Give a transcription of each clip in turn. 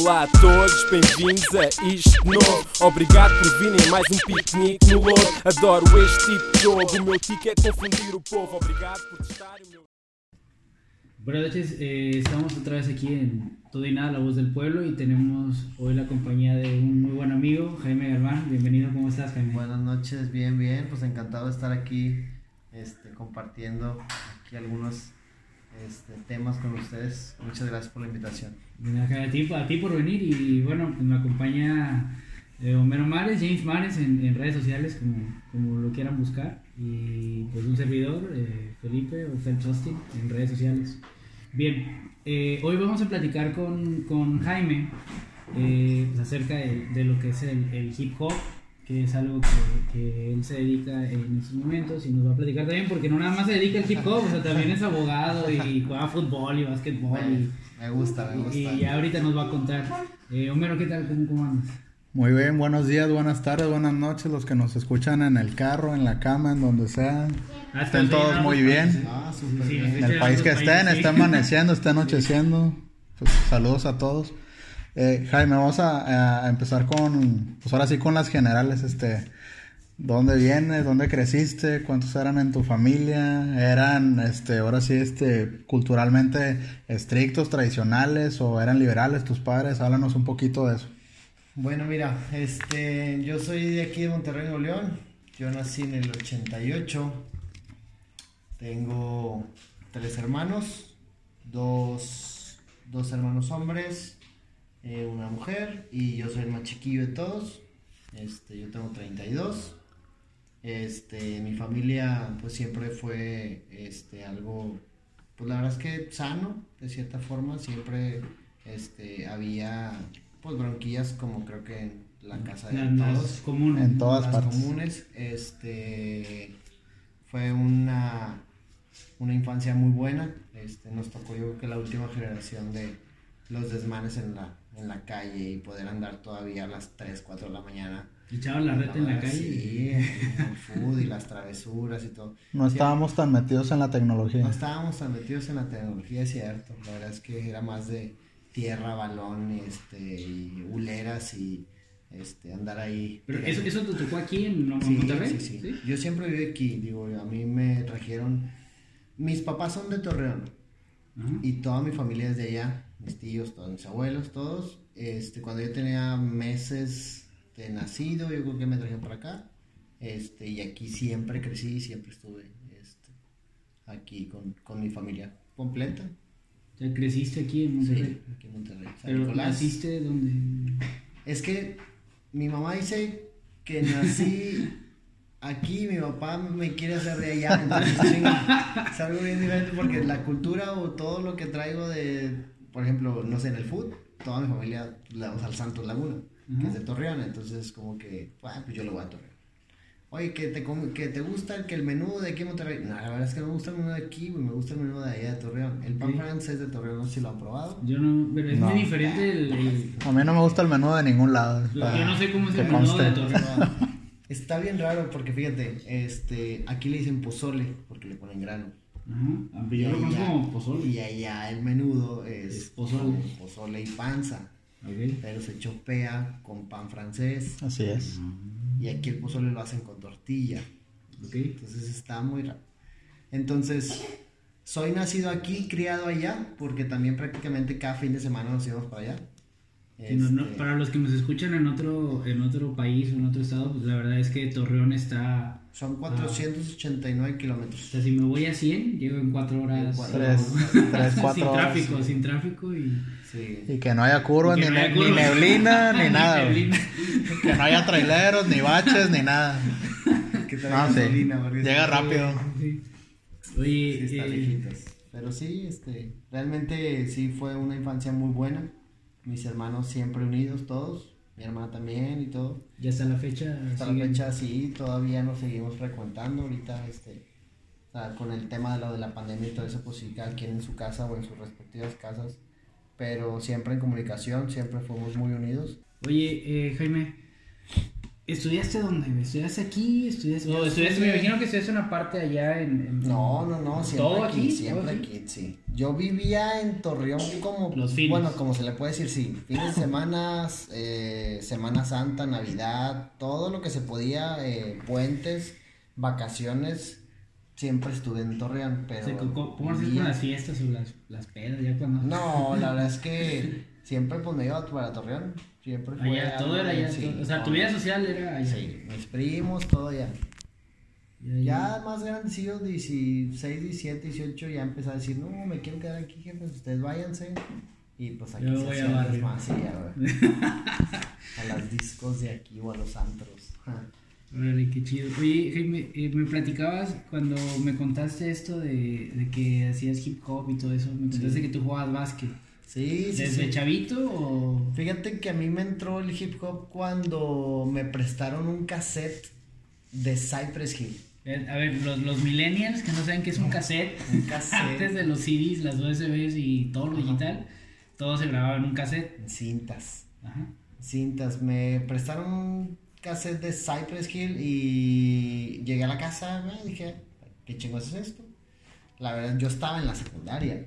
Olá a todos, bem-vindos a isto novo. Obrigado por virem a mais um piquenique no Louro. Adoro este tipo de jogo, o meu tique é confundir o povo. Obrigado por testarem o meu. Buenas noches, eh, estamos otra vez aquí en Todo y Nada, La Voz del Pueblo y tenemos hoy la compañía de un muy buen amigo, Jaime Galván. Bienvenido, ¿cómo estás, Jaime? Buenas noches, bien, bien, pues encantado de estar aquí este, compartiendo aquí algunos este, temas con ustedes. Muchas gracias por la invitación. A ti, a ti por venir y bueno, pues me acompaña eh, Homero Mares, James Mares en, redes sociales, como, como lo quieran buscar, y pues un servidor, eh, Felipe o Phelps Austin, en redes sociales. Bien, eh, hoy vamos a platicar con, con Jaime pues acerca de, lo que es el hip hop, que es algo que, que él se dedica en estos momentos y nos va a platicar también, porque no nada más se dedica al hip hop, o sea, también es abogado y juega fútbol y básquetbol. y, Me gusta, me gusta. y ya ahorita nos va a contar. Eh, Homero, ¿qué tal? ¿Cómo, cómo andas? Muy bien, buenos días, buenas tardes, buenas noches, los que nos escuchan en el carro, en la cama, en donde sea. Ah, Estén todos bien, muy ¿no? bien. Ah, Sí, bien. En el país que estén, está amaneciendo, está anocheciendo. Pues, saludos a todos. Eh, Jaime, vamos a, empezar con, pues ahora sí con las generales, este, ¿dónde vienes? ¿Dónde creciste? ¿Cuántos eran en tu familia? ¿Eran, este, ahora sí, este, culturalmente estrictos, tradicionales o eran liberales tus padres? Háblanos un poquito de eso. Bueno, mira, este, yo soy de aquí de Monterrey, Nuevo León. Yo nací en el 88. Tengo tres hermanos, dos, dos hermanos hombres, eh, una mujer y yo soy el más chiquillo de todos. Este, yo tengo 32. Este, mi familia pues siempre fue este algo pues la verdad es que sano de cierta forma, siempre este había pues bronquillas como creo que en la casa de Las todos comunes. En todas las partes. comunes. Este fue una, una infancia muy buena. Este, nos tocó yo creo que la última generación de los desmanes en la, en la calle y poder andar todavía a las 3, 4 de la mañana. Echaban la reta en la calle. Sí, el food y las travesuras y todo. No Sí, estábamos tan metidos en la tecnología. no estábamos tan metidos en la tecnología, es cierto. La verdad es que era más de tierra, balón, este, y huleras y este, andar ahí. Pero eso, eso te tocó aquí en en Sí, Monterrey. sí, sí. Yo siempre viví aquí, digo, a mí me trajeron, mis papás son de Torreón Ajá. y toda mi familia es de allá, mis tíos, todos mis abuelos, todos. Este, cuando yo tenía meses de nacido, yo creo que me trajeron para acá. Este, y aquí siempre crecí, siempre estuve este, aquí con, con mi familia completa. Ya creciste aquí en Sí, Monterrey. aquí en Monterrey. Pero Nicolás. naciste donde. Es que mi mamá dice que nací aquí, mi papá me quiere hacer de allá. Entonces, es algo bien diferente porque la cultura o todo lo que traigo de, por ejemplo, no sé, en el food, toda mi familia le damos al Santos Laguna, que es de Torreón. Entonces, como que, ah, pues yo le voy a Torreón. Oye, que te, com- que te gusta el, que el menú de aquí en Monterrey. No, la verdad es que no me gusta el menú de aquí, güey, me gusta el menú de allá de Torreón. El pan Ok. francés de Torreón, no sé si lo han probado. Yo no. Pero es No. muy diferente el. el- A mí no me gusta el menú de ningún lado. yo para no sé cómo es el menú de. Torreón. Está bien raro porque fíjate, este, aquí le dicen pozole porque le ponen grano. Ajá. Ah, Yo lo conozco como pozole. Y allá el menudo es, Es pozole. pozole y panza, Ok. pero se chopea con pan francés. Así es. Y aquí el pozole lo hacen con tortilla. Ok. Entonces está muy raro. Entonces, soy nacido aquí, criado allá, porque también prácticamente cada fin de semana nos íbamos para allá. Sí, no- no- Este, para los que nos escuchan en otro, en otro país o en otro estado, pues la verdad es que Torreón está. Son 489 kilómetros. O sea, si me voy a 100, llego en 4 horas. Cuatro. Tres, tres, sin cuatro horas. tráfico, sin tráfico y. Sí. Y que no haya curvas, ni, no ne- haya ni curvas. neblina, ni nada. güey. neblina. Que no haya traileros, ni baches, ni nada. Que No, sí. porque Llega sí, rápido. Sí. Oye, Sí, está eh. Pero sí, este, realmente sí fue una infancia muy buena. Mis hermanos siempre unidos, todos. Mi hermana también y todo. ya hasta la fecha. Hasta la siguen- fecha sí, todavía nos seguimos frecuentando. Ahorita, este, o sea, con el tema de lo de la pandemia y todo eso, pues sí, cada quien en su casa o en sus respectivas casas. Pero siempre en comunicación, siempre fuimos muy unidos. Oye, eh, Jaime, ¿estudiaste dónde? ¿Estudiaste aquí? ¿Estudiaste? Yo o estudiaste, me imagino que estudiaste una parte allá en. en- No, no, no, siempre ¿Todo aquí, aquí? siempre ¿Todo aquí, sí. Yo vivía en Torreón como, Los fines. bueno, como se le puede decir, sí, fines de semana, eh, Semana Santa, Navidad, todo lo que se podía, eh, puentes, vacaciones, siempre estuve en Torreón, pero... O sea, ¿Cómo cómo haces vivía- con las fiestas o las, las pedas? Ya cuando. No, la verdad es que siempre pues me iba para Torreón, siempre fue... Allá, todo era allá. sí, todo- o sea, tu vida social era allá. Sí, mis primos, todo ya. Ya, más grandecillos, 16, 17, 18, ya empecé a decir, no, me quiero quedar aquí, jefes, ustedes váyanse. Y pues aquí Yo se voy a sí, ya, güey. a las discos de aquí o a los antros. Órale, qué chido. Oye, Jaime, eh, me platicabas cuando me contaste esto de, de que hacías hip hop y todo eso. Me contaste Sí. que tú jugabas básquet. Sí, sí, ¿Desde sí. chavito o.? Fíjate que a mí me entró el hip hop cuando me prestaron un cassette de Cypress Hill. A ver, los, los millennials que no saben qué es un cassette, Un cassette. antes de los CDs, las USBs y todo lo Ajá. digital, todo se grababa en un cassette. En cintas. Ajá. cintas. Me prestaron un cassette de Cypress Hill y llegué a la casa y dije, ¿qué chingos es esto? La verdad, yo estaba en la secundaria.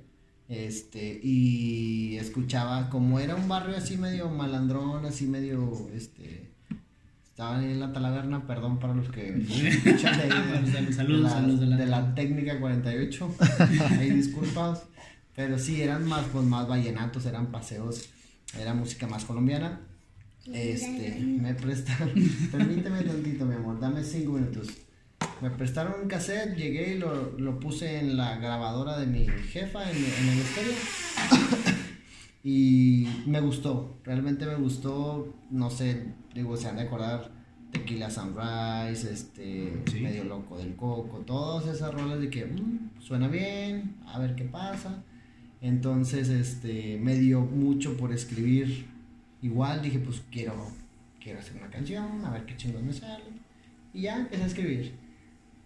Este, y escuchaba, como era un barrio así medio malandrón, así medio, este, estaban en la talaverna, perdón para los que escuchan de, ahí de- Saludos, saludos, de la, saludos de la- de la técnica 48, ahí disculpas, pero sí, eran más, pues, más vallenatos, eran paseos, era música más colombiana. Este, me prestaron, permíteme tantito, mi amor, dame cinco minutos. Me prestaron un cassette, llegué y lo, lo puse en la grabadora de mi jefa, en, en el estéreo. y me gustó, realmente me gustó, no sé, digo, se han de acordar Tequila Sunrise, este, Sí. Medio Loco del Coco, todas esas rolas de que "Mm, suena bien, a ver qué pasa. Entonces, este, me dio mucho por escribir. Igual dije, pues quiero, quiero hacer una canción, a ver qué chingón me sale. Y ya empecé a escribir.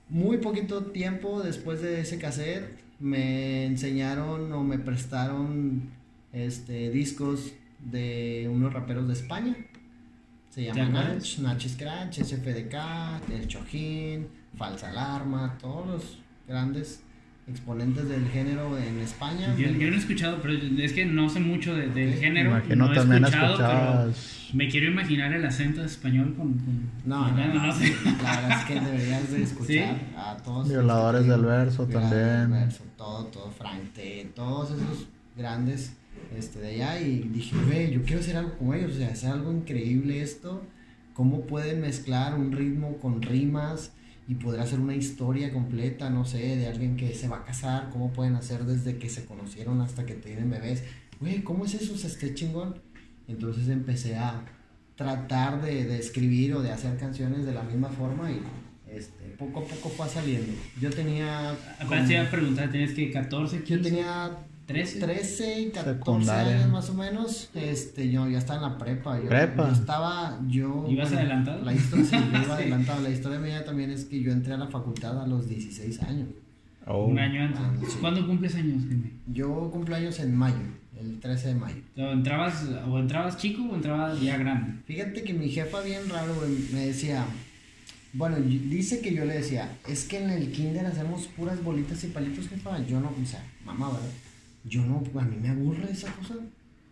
Muy poquito tiempo después de ese cassette me enseñaron o me prestaron este, discos de unos raperos de España. Se ¿Te llaman? Nach, Nach Scratch, SFDK, El Chojín, Falsa Alarma, todos los grandes exponentes del género en España. Yo, yo no he escuchado, pero es que no sé mucho de- del género. Imagino no he también escuchado, pero escuchabas. me quiero imaginar el acento español con. con- No, no, bueno, no, sé. La verdad es que deberías de escuchar ¿Sí? a todos. Violadores este, del verso Violadores del también. verso, todo, todo, Frank T, todos esos grandes este, de allá. Y dije, güey, yo quiero hacer algo como ellos, o sea, hacer algo increíble esto. Cómo pueden mezclar un ritmo con rimas y poder hacer una historia completa, no sé, de alguien que se va a casar, cómo pueden hacer desde que se conocieron hasta que tienen bebés. Güey, ¿cómo es eso? O sea, esté chingón. Entonces empecé a tratar de, de escribir o de hacer canciones de la misma forma y este, poco a poco fue saliendo. Yo tenía... Apenas te iba a preguntar, ¿tenías que 14, 15? Yo tenía 13. 13 y 14 Secundaria. años más o menos. Este, yo ya estaba en la prepa. Yo, ¿Prepa? yo estaba, yo. ¿Ibas adelantado? La historia, sí, yo iba Sí. adelantado. La historia mía también es que yo entré a la facultad a los 16 años. Oh. Un año antes. Ah, sí. ¿Cuándo cumples años, Jaime? Yo cumplo años en mayo, el 13 de mayo. O entrabas, o entrabas chico o entrabas ya grande. Fíjate que mi jefa bien raro, me decía, bueno, dice que yo le decía, es que en el kinder hacemos puras bolitas y palitos, jefa. Yo no, o sea, mamá, ¿verdad? Yo no, a mí me aburre esa cosa.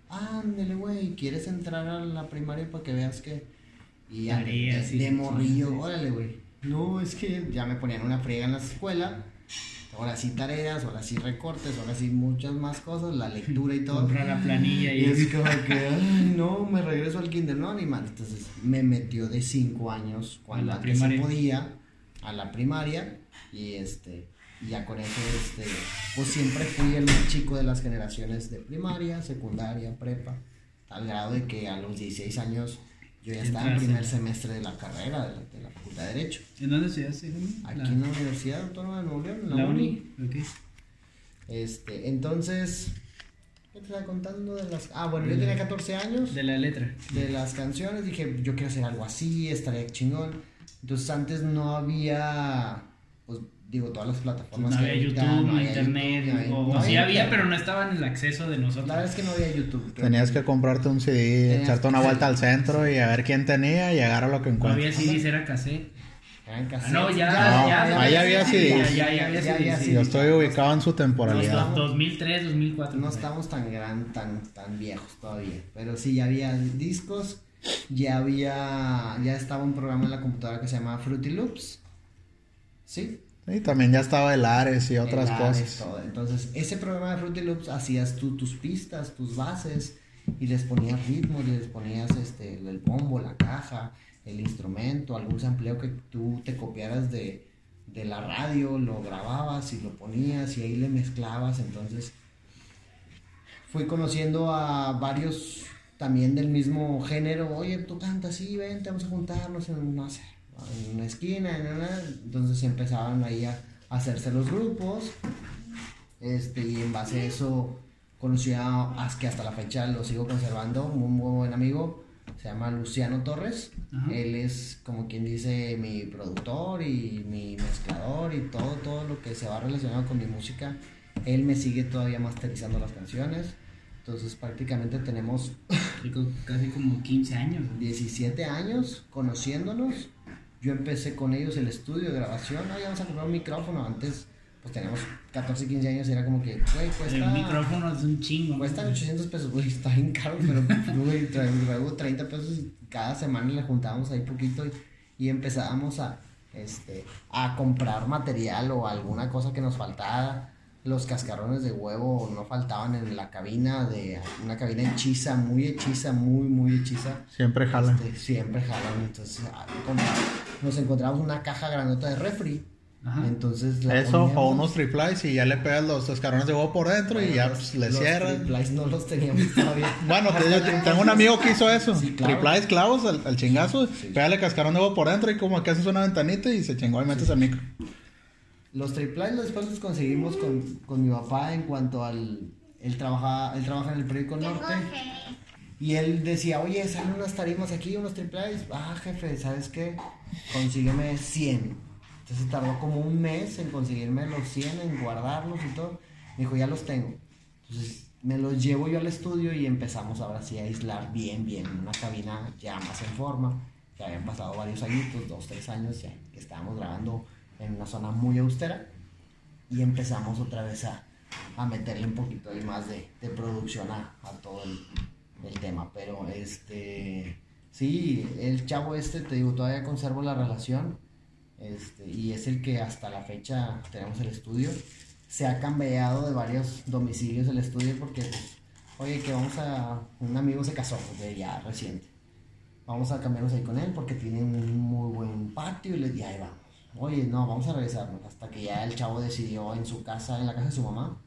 Ándele, güey, ¿quieres entrar a la primaria para que veas que... Y ya, de, morrillo, sí, órale, güey. No, es que ya me ponían una friega en la escuela. Ahora sí tareas, ahora sí recortes, ahora sí muchas más cosas, la lectura y todo. Comprar la planilla y... Y es como que, ay, no, me regreso al kinder, no, ni mal. Entonces me metió de 5 años cuando la se podía a la primaria y este y ya con eso este pues siempre fui el más chico de las generaciones de primaria, secundaria, prepa, al grado de que a los 16 años yo ya estaba en primer semestre de la carrera de la, de la Facultad de Derecho. ¿En dónde estudiaste? Aquí La- en la Universidad Autónoma de Nuevo León, en La uni. Ok. Este, entonces, ¿qué te estaba contando de las... Ah, bueno, yo tenía 14 años. De la letra. de las canciones, dije, yo quiero hacer algo así, estaría chingón. Entonces antes no había, pues digo, todas las plataformas. No había YouTube, no había internet. YouTube, no había- o sí no había, internet. pero no estaba en el acceso de nosotros. La verdad es que no había YouTube. Tenías que comprarte un CD, echarte una vuelta al centro y a ver quién tenía y llegar a lo que no había encuentras. CDs, era cassette. Eran Ah, no, ya, No, ya, ahí había sí, CDs. ya, ya, ya había CDs, Yo estoy ubicado en su Dos- temporalidad. estamos- 2003, 2004. No estamos tan gran, tan, tan viejos todavía. Pero sí, ya había discos. Ya había. Ya estaba un programa en la computadora que se llamaba Fruity Loops. ¿Sí? Y también ya estaba el Ares y otras El Ares, cosas. todo. Entonces, ese programa de Fruity Loops hacías tú tus pistas, tus bases, y les ponías ritmos, les ponías este, el bombo, la caja, el instrumento, algún sampleo que tú te copiaras de, de la radio, lo grababas y lo ponías y ahí le mezclabas. Entonces, fui conociendo a varios también del mismo género. Oye, tú cantas, sí, vente, vamos a juntarnos en, no sé, en una esquina. en una-". Entonces empezaban ahí a hacerse los grupos. Este, y en base a eso conocí a, que hasta la fecha lo sigo conservando, un muy buen amigo, se llama Luciano Torres. Ajá. Él es como quien dice mi productor y mi mezclador y todo, todo lo que se va relacionado con mi música. Él me sigue todavía masterizando las canciones. Entonces prácticamente tenemos Casi como 15 años. ¿no? 17 años conociéndonos. Yo empecé con ellos el estudio de grabación. Oye, vamos a comprar un micrófono. Antes, pues teníamos 14, 15 años y era como que, güey, cuesta. El micrófono es un chingo. ¿no? Cuestan 800 pesos, güey, está bien caro, pero güey, tra- luego 30 pesos y cada semana le juntábamos ahí poquito y, y empezábamos a, este, a comprar material o alguna cosa que nos faltara. Los cascarrones de huevo no faltaban en la cabina, de una cabina hechiza, muy hechiza, muy, muy hechiza. Siempre jala. Este, siempre jalan, entonces ah, nos encontramos una caja grandota de refri. Ajá. Entonces la Eso o unos triplies y ya le pegas los escarones de huevo por dentro y ya Los- pues, le los cierras. triplies no los teníamos todavía. Bueno, tengo un amigo que hizo eso. Sí, claro. Triplies clavos al, al chingazo, Sí. pégale cascarón de huevo por dentro y como que haces una ventanita y se chingó y metes el micro. Los triplies después los conseguimos con, con mi papá en cuanto al... Él trabaja, él trabaja en el periódico Norte. Y él decía, oye, salen unas tarimas aquí, unos triplies. Ah, jefe, ¿sabes qué? Consígueme 100. Entonces tardó como un mes en conseguirme los 100, en guardarlos y todo. Me dijo, ya los tengo. Entonces me los llevo yo al estudio y empezamos ahora sí a aislar bien, bien. Una cabina ya más en forma. Que habían pasado varios añitos, dos, tres años ya. Que estábamos grabando en una zona muy austera. Y empezamos otra vez a, a meterle un poquito ahí más de, de producción a, a todo el, el tema. Pero este, sí, el chavo este, te digo, todavía conservo la relación. Este, y es el que hasta la fecha tenemos el estudio. Se ha cambiado de varios domicilios el estudio porque, oye, que vamos a. Un amigo se casó, pues, ya reciente. Vamos a cambiarnos ahí con él porque tiene un muy buen patio y, y ahí vamos. Oye, no, vamos a regresarnos. Hasta que ya el chavo decidió en su casa, en la casa de su mamá,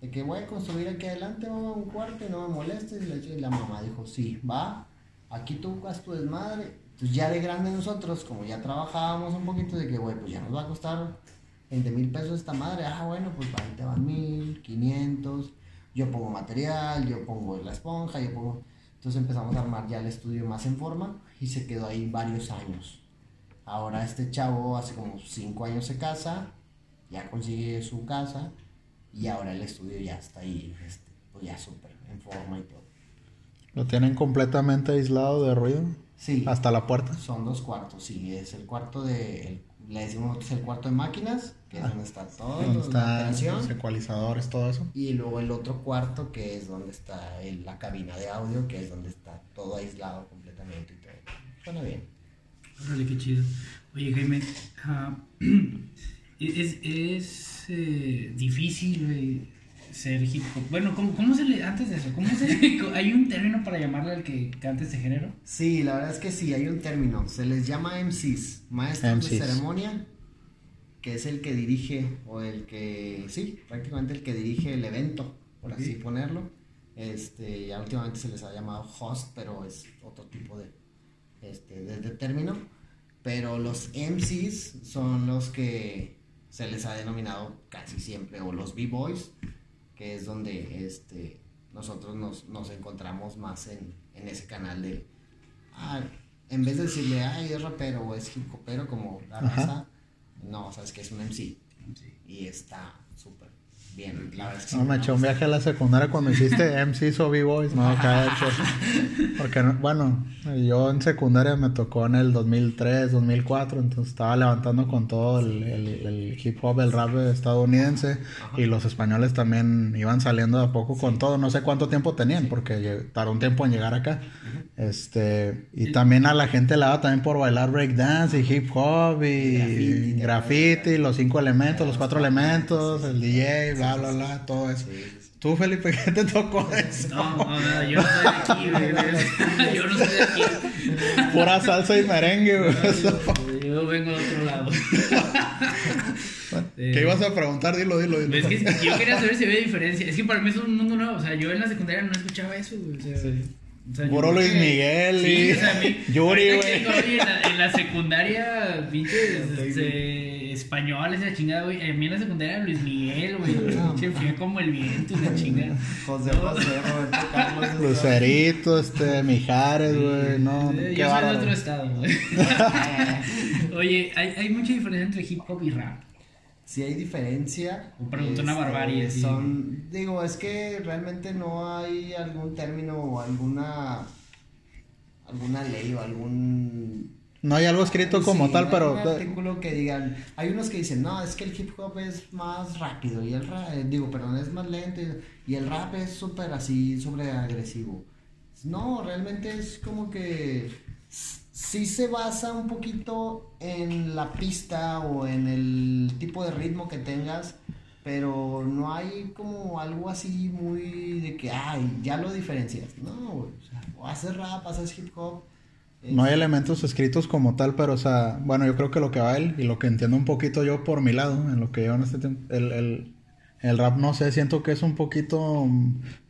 de que voy a construir aquí adelante, mamá, un cuarto no me molestes. Y la, mamá dijo, sí, va, aquí tú haz tu desmadre. Entonces ya de grande nosotros, como ya trabajábamos un poquito, de que, güey, pues ya nos va a costar 20 mil pesos esta madre. Ah, bueno, pues ahí te van mil, 500. Yo pongo material, yo pongo la esponja, yo pongo... Entonces empezamos a armar ya el estudio más en forma y se quedó ahí varios años. Ahora este chavo hace como 5 años se casa, ya consigue su casa y ahora el estudio ya está ahí, este, pues ya súper en forma y todo. Lo tienen completamente aislado de ruido. Sí. Hasta la puerta. Son dos cuartos, sí, es el cuarto de, el- le decimos nosotros el cuarto de máquinas, que es donde está todo, Donde operación. los ecualizadores, todo eso. Y luego el otro cuarto que es donde está el- la cabina de audio, que es donde está todo aislado completamente y todo. Suena bien. Órale, qué chido. Oye, Jaime, ah, es, es eh, difícil güey, ser hip hop. Bueno, ¿cómo, ¿cómo se le, antes de eso, cómo se le, hay un término para llamarle al que canta este género? Sí, la verdad es que sí, hay un término. Se les llama MCs, maestros de ceremonia, que es el que dirige, o el que, sí, prácticamente el que dirige el evento, por así ponerlo. Este, ya últimamente se les ha llamado host, pero es otro tipo de, este, de, de término. Pero los MCs son los que se les ha denominado casi siempre, o los B-Boys, que es donde este, nosotros nos, nos encontramos más en, en ese canal de, ah, en vez de decirle, ay, es rapero o es hip hopero como la Ajá. raza, no, sabes que es un MC y está súper bien, la verdad es que No, me eché un viaje a la secundaria cuando hiciste MCs o B-Boys. No, cállate. Porque, no- bueno, yo en secundaria me tocó en el 2003, 2004. Entonces estaba levantando con todo el, el- el hip hop, el rap estadounidense. Y los españoles también iban saliendo de a poco con todo. No sé cuánto tiempo tenían, porque tardó un tiempo en llegar acá. Este, y también a la gente le daba también por bailar breakdance y hip hop y Graffiti, graffiti, los cinco elementos, los cuatro elementos, el DJ, bla, bla, bla, todo eso. Tú, Felipe, ¿qué te tocó eso? No, no, no, yo no soy de aquí, güey. Yo no soy de aquí. Pura salsa y merengue, güey. Yo vengo de otro lado. ¿Qué ibas a preguntar? Dilo, dilo, dilo. Es que yo quería saber si había diferencia. Es que para mí es un mundo nuevo. O sea, yo en la secundaria no escuchaba eso, güey. O sea, o sea, Puro Luis que- Miguel Sí, y o sea, a mí- Yuri, güey. En, la, en la secundaria, pinches este, españoles, esa chingada, güey. A mí en la secundaria Luis Miguel, güey. Pinche fui como el viento, una chingada. José José, Roberto Carlos. Lucerito, este, Mijares, güey. No, Eh, Yo soy de otro estado, güey. Oye, hay, hay mucha diferencia entre hip hop y rap. Si hay diferencia. O preguntó una barbarie, sí. Son, digo, es que realmente no hay algún término o alguna alguna ley o algún No hay algo escrito como Sí, tal, hay pero. un artículo que digan, hay unos que dicen, no, es que el hip hop es más rápido y el rap, digo, perdón, es más lento y, el rap es súper así, súper agresivo. No, realmente es como que sí se basa un poquito en la pista o en el tipo de ritmo que tengas, pero no hay como algo así muy de que, ay, ya lo diferencias. No, o sea, o haces rap, haces hip hop. No hay elementos escritos como tal, pero, o sea, bueno, yo creo que lo que va él y lo que entiendo un poquito yo por mi lado, en lo que yo en este tiempo, el, el, el rap, no sé, siento que es un poquito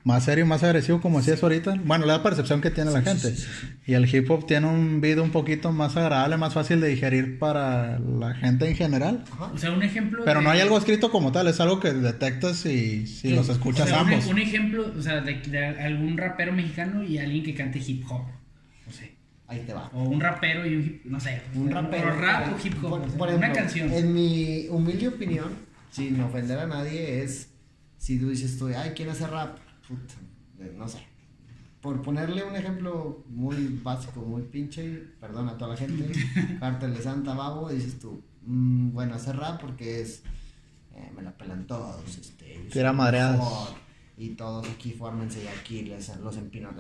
más serio y más agresivo, como decías ahorita. Bueno, la percepción que tiene la gente. Y el hip hop tiene un video un poquito más agradable, más fácil de digerir para la gente en general. Ajá. O sea, un ejemplo. Pero de- no hay algo escrito como tal, es algo que detectas y si los o escuchas un, ambos. un ejemplo, o sea, de, de algún rapero mexicano y alguien que cante hip hop. Ahí te va. O un rapero y un hip, no sé. Un rapero. O rap o hip hop. Por, por una ejemplo, canción. En mi humilde opinión, sin ofender a nadie, es si tú dices tú, ay, ¿quién hace rap? Puta, eh, no sé. Por ponerle un ejemplo muy básico, muy pinche, perdón a toda la gente, Cártel de Santa Babo, dices tú, mm, bueno, hace rap porque es, eh, me la pelan todos, este, el madreadas. Y todos aquí fórmense y aquí les, los empino.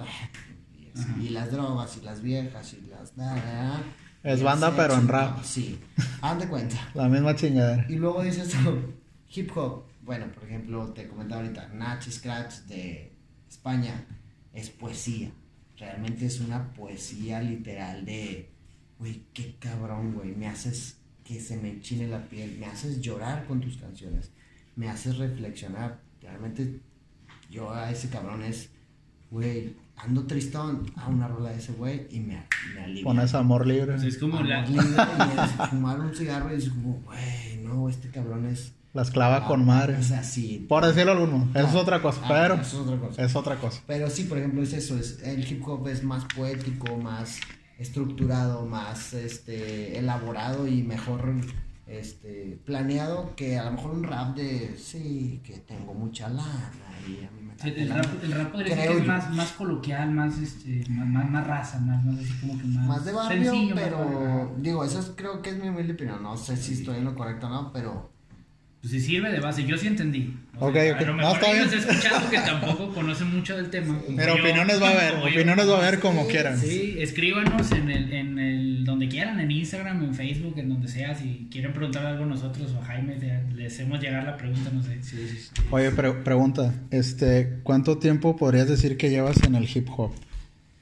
Y, las drogas y las viejas y las... da, da, da, Es banda, pero en rap. Sí, haz de cuenta. La misma chingadera. Y luego dices tú, hip hop. Bueno, por ejemplo, te comentaba ahorita, Nach Scratch de España es poesía. Realmente es una poesía literal de, güey, qué cabrón, güey. Me haces que se me enchine la piel, me haces llorar con tus canciones, me haces reflexionar. Realmente yo a ese cabrón es, güey, ando tristón a una rola de ese güey y me, me alivia. Pones amor libre. O sea, es como la. Amor libre y es fumar un cigarro y dices como, güey, no, este cabrón es... Las clava con O madre. sea, sí. Por decirlo alguno. Eso es Ah, otra cosa. ah, Pero eso es otra cosa. es otra cosa. Pero sí, por ejemplo, es eso, es el hip hop es más poético, más estructurado, más este elaborado y mejor este planeado que a lo mejor un rap de sí, que tengo mucha lana y a mí El, rap, el rap podría Creo ser que es más, más coloquial, más, este, más, más, más raza, más, más así como que más. más de barrio, sencillo, pero barrio. digo, eso es- creo que es mi humilde opinión, no sé si estoy en lo correcto o no, pero Pues sí sirve de base, yo sí entendí. O Ok, sea, ok. A lo No, mejor escuchando que tampoco conoce mucho del tema. Pero Yo- opiniones va a haber. Opiniones va a haber como Sí, quieran. Sí, escríbanos en el, en el, donde quieran, en Instagram, en Facebook, en donde sea. Si quieren preguntar algo a nosotros o a Jaime, les hacemos llegar la pregunta, no sé. Oye, pre- pregunta. Este, ¿cuánto tiempo podrías decir que llevas en el hip hop?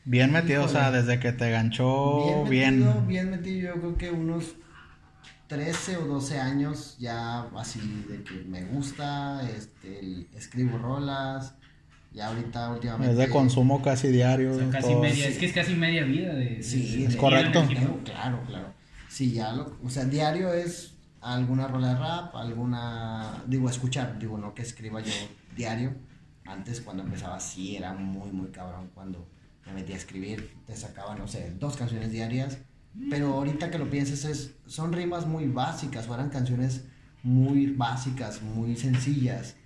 Bien metido, o sea, desde que te ganchó bien bien. metido, bien metido, yo creo que unos 13 o 12 años ya así de que me gusta, este, el- escribo rolas, y ahorita últimamente... Es de consumo casi diario. O sea, casi todo. media, es que es casi media vida de. Sí, de- es de correcto. Claro, claro, claro. Sí, ya lo, o sea, diario es alguna rola de rap, alguna, digo, escuchar, digo, no que escriba yo diario. Antes cuando empezaba sí era muy, muy cabrón cuando me metía a escribir, te sacaba, no sé, dos canciones diarias. Pero ahorita que lo piensas es, son rimas muy básicas, o eran canciones muy básicas, muy sencillas.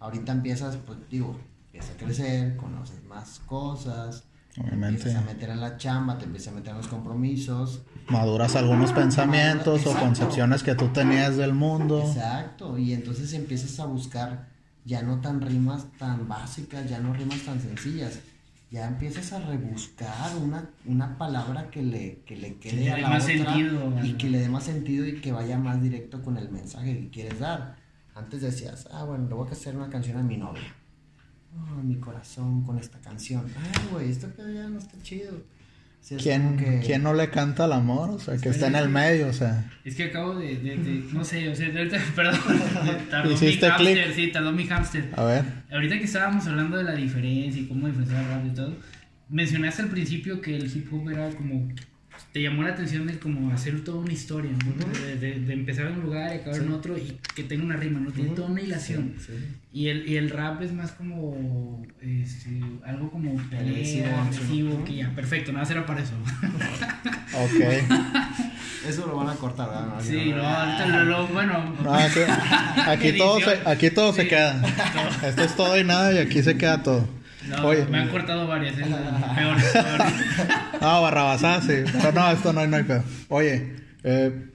Ahorita empiezas, pues digo, empiezas a crecer, conoces más cosas, te Obviamente. empiezas a meter en la chamba, te empiezas a meter en los compromisos. Maduras algunos pensamientos o Exacto. concepciones que tú tenías del mundo. Exacto, y entonces empiezas a buscar ya no tan rimas tan básicas, ya no rimas tan sencillas. Ya empiezas a rebuscar una, una palabra que le, que le quede le a la más otra sentido, y que le dé más sentido y que vaya más directo con el mensaje que quieres dar. Antes decías, ah, bueno, le voy a hacer una canción a mi novia. Oh, mi corazón con esta canción. Ay, güey, esto que ya no está chido. O sea, es ¿Quién, que- ¿Quién no le canta al amor? O sea, que está en el medio, o sea. Es que acabo de, de, de- no sé, o sea, de ahorita, perdón, tardó mi Hiciste hamster, clic. sí, tardó mi hamster. A ver. Ahorita que estábamos hablando de la diferencia y cómo diferenciar el rap y todo, mencionaste al principio que el hip hop era como, te llamó la atención de como hacer toda una historia, ¿no? de, de- de empezar en un lugar y acabar en otro y que tenga una rima, ¿no? Tiene toda una hilación. Sí, Y el, y el rap es más como este, algo como Agresivo, pelea, agresivo, sí. que ya, perfecto, nada será para eso. Ok. Eso lo van a cortar, ¿verdad? Sí, no, ahorita lo, lo- bueno. No, aquí, aquí todo, se, aquí todo se Sí. queda. Esto es todo y nada y aquí se queda todo. No, Oye. me han cortado varias, es peor, peor. No, barrabasá, sí. Pero no, esto no, hay- no hay pedo. Oye, eh,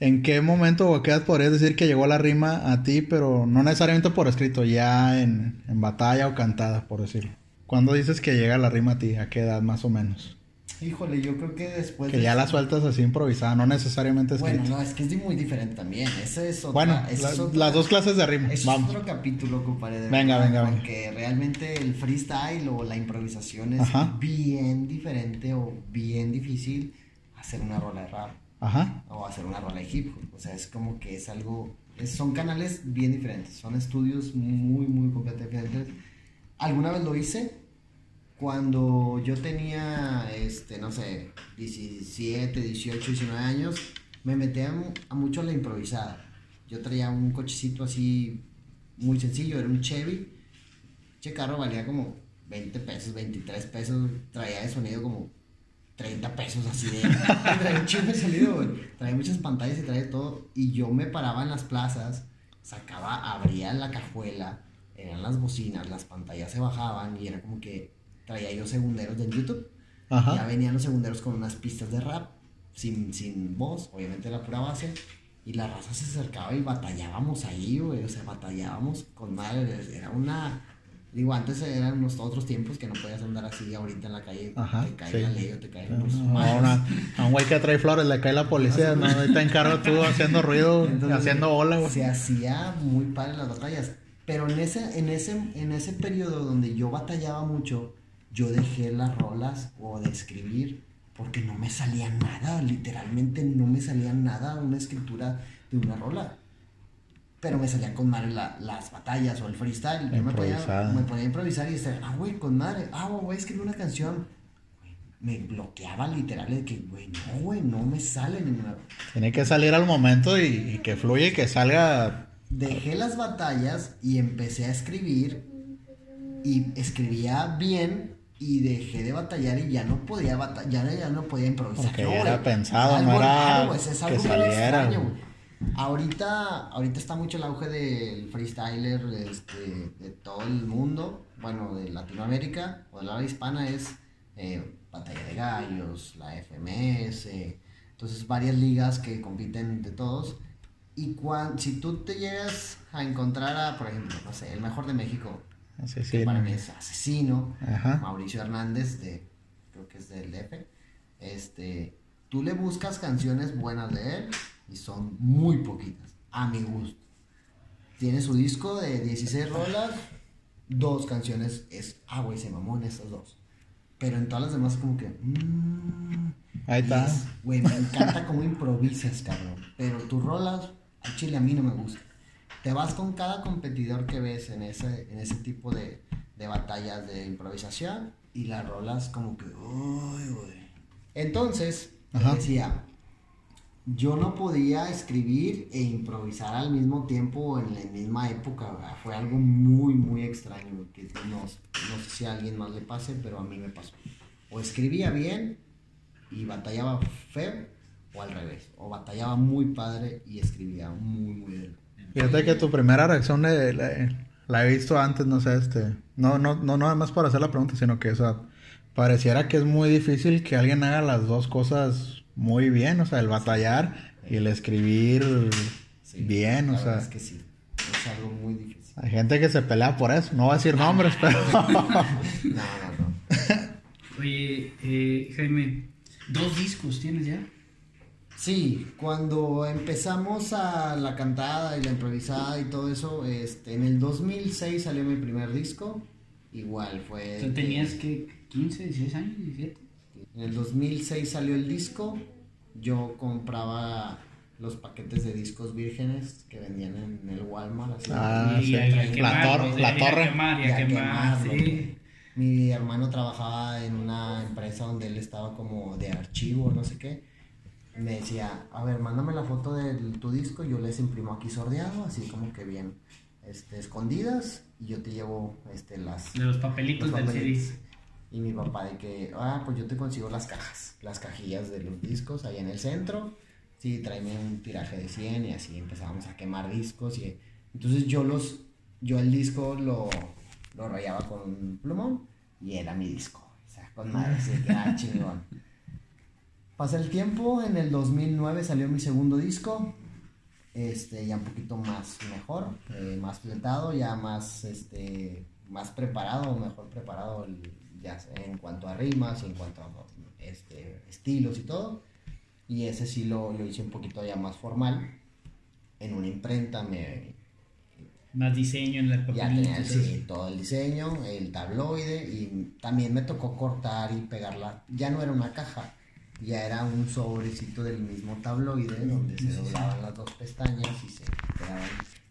¿en qué momento o a qué edad podrías decir que llegó la rima a ti, pero no necesariamente por escrito, ya en, en batalla o cantada, por decirlo? ¿Cuándo dices que llega la rima a ti? ¿A qué edad más o menos? Híjole, yo creo que después. Que de- ya la sueltas así improvisada, no necesariamente escrito. Bueno, no, es que es muy diferente también. Ese es otra, Bueno, la- es otra- las dos clases de ese es Vamos. otro capítulo, compadre. de Venga, verdad, venga, venga. Porque realmente el freestyle o la improvisación es Ajá. bien diferente o bien difícil hacer una rola de rap Ajá. o hacer una rola de hip hop. O sea, es como que es algo. es- son canales bien diferentes. Son estudios muy, muy completamente diferentes. Alguna vez lo hice cuando yo tenía, este, no sé, 17, 18, 19 años. Me metí a, mu- a mucho a la improvisada. Yo traía un cochecito así muy sencillo, era un Chevy. Che carro valía como 20 pesos, 23 pesos. Traía de sonido como 30 pesos así de. traía un chingo de sonido, güey. Traía muchas pantallas y traía todo. Y yo me paraba en las plazas, sacaba, abría la cajuela, eran las bocinas, las pantallas se bajaban y era como que traía yo segunderos de YouTube. Ya Ajá. venían los segunderos con unas pistas de rap, sin, sin voz, obviamente la pura base. Y la raza se acercaba y batallábamos ahí, güey. O sea, batallábamos con madre. Era una. Digo, antes eran unos otros tiempos que no podías andar así ahorita en la calle. Ajá, te cae sí. la ley o te caen No, los no, a un güey que trae flores le cae la policía, no, ahí te encargo tú haciendo ruido, Entonces, haciendo ola, güey. Se hacía muy padre las batallas. Pero en ese, en ese, en ese periodo donde yo batallaba mucho, yo dejé las rolas o de escribir porque no me salía nada, literalmente no me salía nada una escritura de una rola. Pero me salían con madre la- las batallas o el freestyle. Yo me Improvisada. me ponía a improvisar y decía, ah, güey, con madre, ah, güey, voy a escribir una canción. Me bloqueaba literal de que, güey, no, güey, no me sale ninguna. Tiene que salir al momento y, y que fluya y que salga. dejé las batallas y empecé a escribir y escribía bien y dejé de batallar y ya no podía batallar, ya, ya no podía improvisar. Porque ya era güey. pensado, algo no era raro, es que algo bien saliera, extraño. Ahorita, ahorita está mucho el auge del freestyler este, de todo el mundo, bueno, de Latinoamérica o de la habla hispana es eh, Batalla de Gallos, la FMS, entonces varias ligas que compiten de todos. Y cuan, si tú te llegas a encontrar a, por ejemplo, no sé, el mejor de México, Así que sí, para ¿no? mí es asesino, Ajá. Mauricio Hernández, de, creo que es del DF, este, tú le buscas canciones buenas de él y son muy poquitas, a mi gusto. Tiene su disco de 16 rolas, dos canciones es, ah, güey, se mamó en estas dos. Pero en todas las demás como que... mm, Ahí está. es, Güey, me encanta cómo improvisas, cabrón. Pero tus rolas, al chile a mí no me gusta. Te vas con cada competidor que ves en ese, en ese tipo de, de batallas de improvisación y las rolas como que, uy, güey. Entonces, Ajá. decía, yo no podía escribir e improvisar al mismo tiempo en la misma época. ¿verdad? Fue algo muy, muy extraño. Que no, no sé si a alguien más le pase, pero a mí me pasó. O escribía bien y batallaba feo, o al revés. O batallaba muy padre y escribía muy, muy bien. Fíjate que tu primera reacción la- la he visto antes, no sé, este, no, no, no, nada más para hacer la pregunta, sino que, o sea, pareciera que es muy difícil que alguien haga las dos cosas muy bien, o sea, el batallar y el escribir Sí, bien, o sea, Es que sí, es algo muy difícil. hay gente que se pelea por eso, no voy a decir nombres, pero... No, no, no. Oye, eh, Jaime, dos discos tienes ya. Sí, cuando empezamos a la cantada y la improvisada y todo eso, este, en el 2006 salió mi primer disco. Igual fue. Sea, tenías que 15, 16 años, 17. En el 2006 salió el disco. Yo compraba los paquetes de discos vírgenes que vendían en el Walmart. Así, Ah, sí. La quemar, tor- pues, la torre. Mi hermano trabajaba en una empresa donde él estaba como de archivo, no sé qué. Me decía, a ver, mándame la foto de tu disco, yo les imprimo aquí sordeado, así como que bien este, escondidas, y yo te llevo este, las... De los papelitos los del papeles". CD. Y mi papá de que, ah, pues yo te consigo las cajas, las cajillas de los discos ahí en el centro. Sí, tráeme un tiraje de 100 y así empezábamos a quemar discos. y Entonces yo los, yo el disco lo, lo rayaba con un plumón y era mi disco. O sea, con madre, así que chingón. Pasa el tiempo, en el 2009 salió mi segundo disco, este, ya un poquito más mejor, eh, más flotado, ya más, este, más preparado, mejor preparado el- ya sea en cuanto a rimas y en cuanto a este, estilos y todo. Y ese sí lo, lo hice un poquito ya más formal, en una imprenta, me, Más diseño en la ya papelito. tenía sí, todo el diseño, el tabloide y también me tocó cortar y pegarla. Ya no era una caja, ya era un sobrecito del mismo tabloide donde se doblaban las dos pestañas y se quedaba,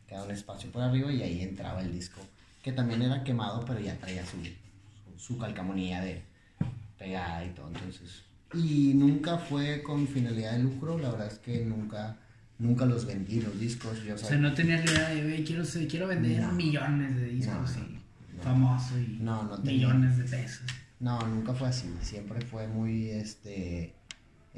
quedaba un espacio por arriba y ahí entraba el disco, que también era quemado, pero ya traía su, su, calcamonía de pegada y todo. Entonces, y nunca fue con finalidad de lucro, la verdad es que nunca, nunca los vendí los discos. Yo O sea, no tenías la idea de, "Güey, quiero, quiero vender No. millones de discos No, y no. famoso y tenía. millones de pesos. No, nunca fue así. Siempre fue muy, este,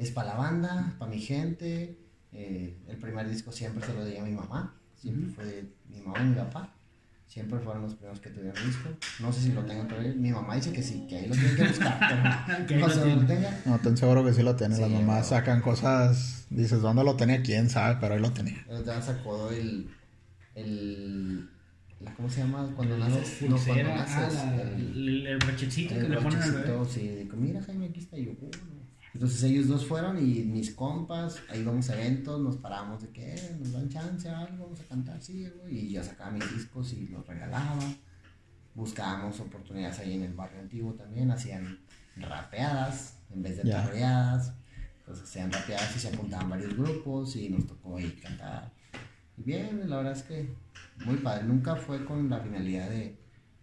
es para la banda, para mi gente. Eh, el primer disco siempre se lo di a mi mamá. Siempre fue de mi mamá y mi papá. Siempre fueron los primeros que tuvieron disco. No sé si lo tengo todavía. Mi mamá dice que sí, que ahí lo tienen que buscar. Pero Que no lo sé tiene. dónde lo tenga. No, ten seguro que sí lo tiene. Las Sí, mamás pero- sacan cosas. Dices, ¿dónde lo tenía? ¿Quién sabe? Pero ahí lo tenía. Pero te sacó el, el, la, ¿cómo se llama? Cuando naces. No, cuando pulsera, naces. ah, la- el- el, el brochecito que El le ponen al bebé. sí, digo, mira Jaime, aquí está yo. "Uh, no". Entonces ellos dos fueron y mis compas, ahí íbamos a eventos, nos paramos de que "Eh, nos dan chance a algo, vamos a cantar, sí, güey", y yo sacaba mis discos y los regalaba. Buscábamos oportunidades ahí en el barrio antiguo también, hacían rapeadas en vez de Ya. tarreadas. Entonces hacían rapeadas y se apuntaban varios grupos y nos tocó ahí cantar. Y bien, la verdad es que muy padre. Nunca fue con la finalidad de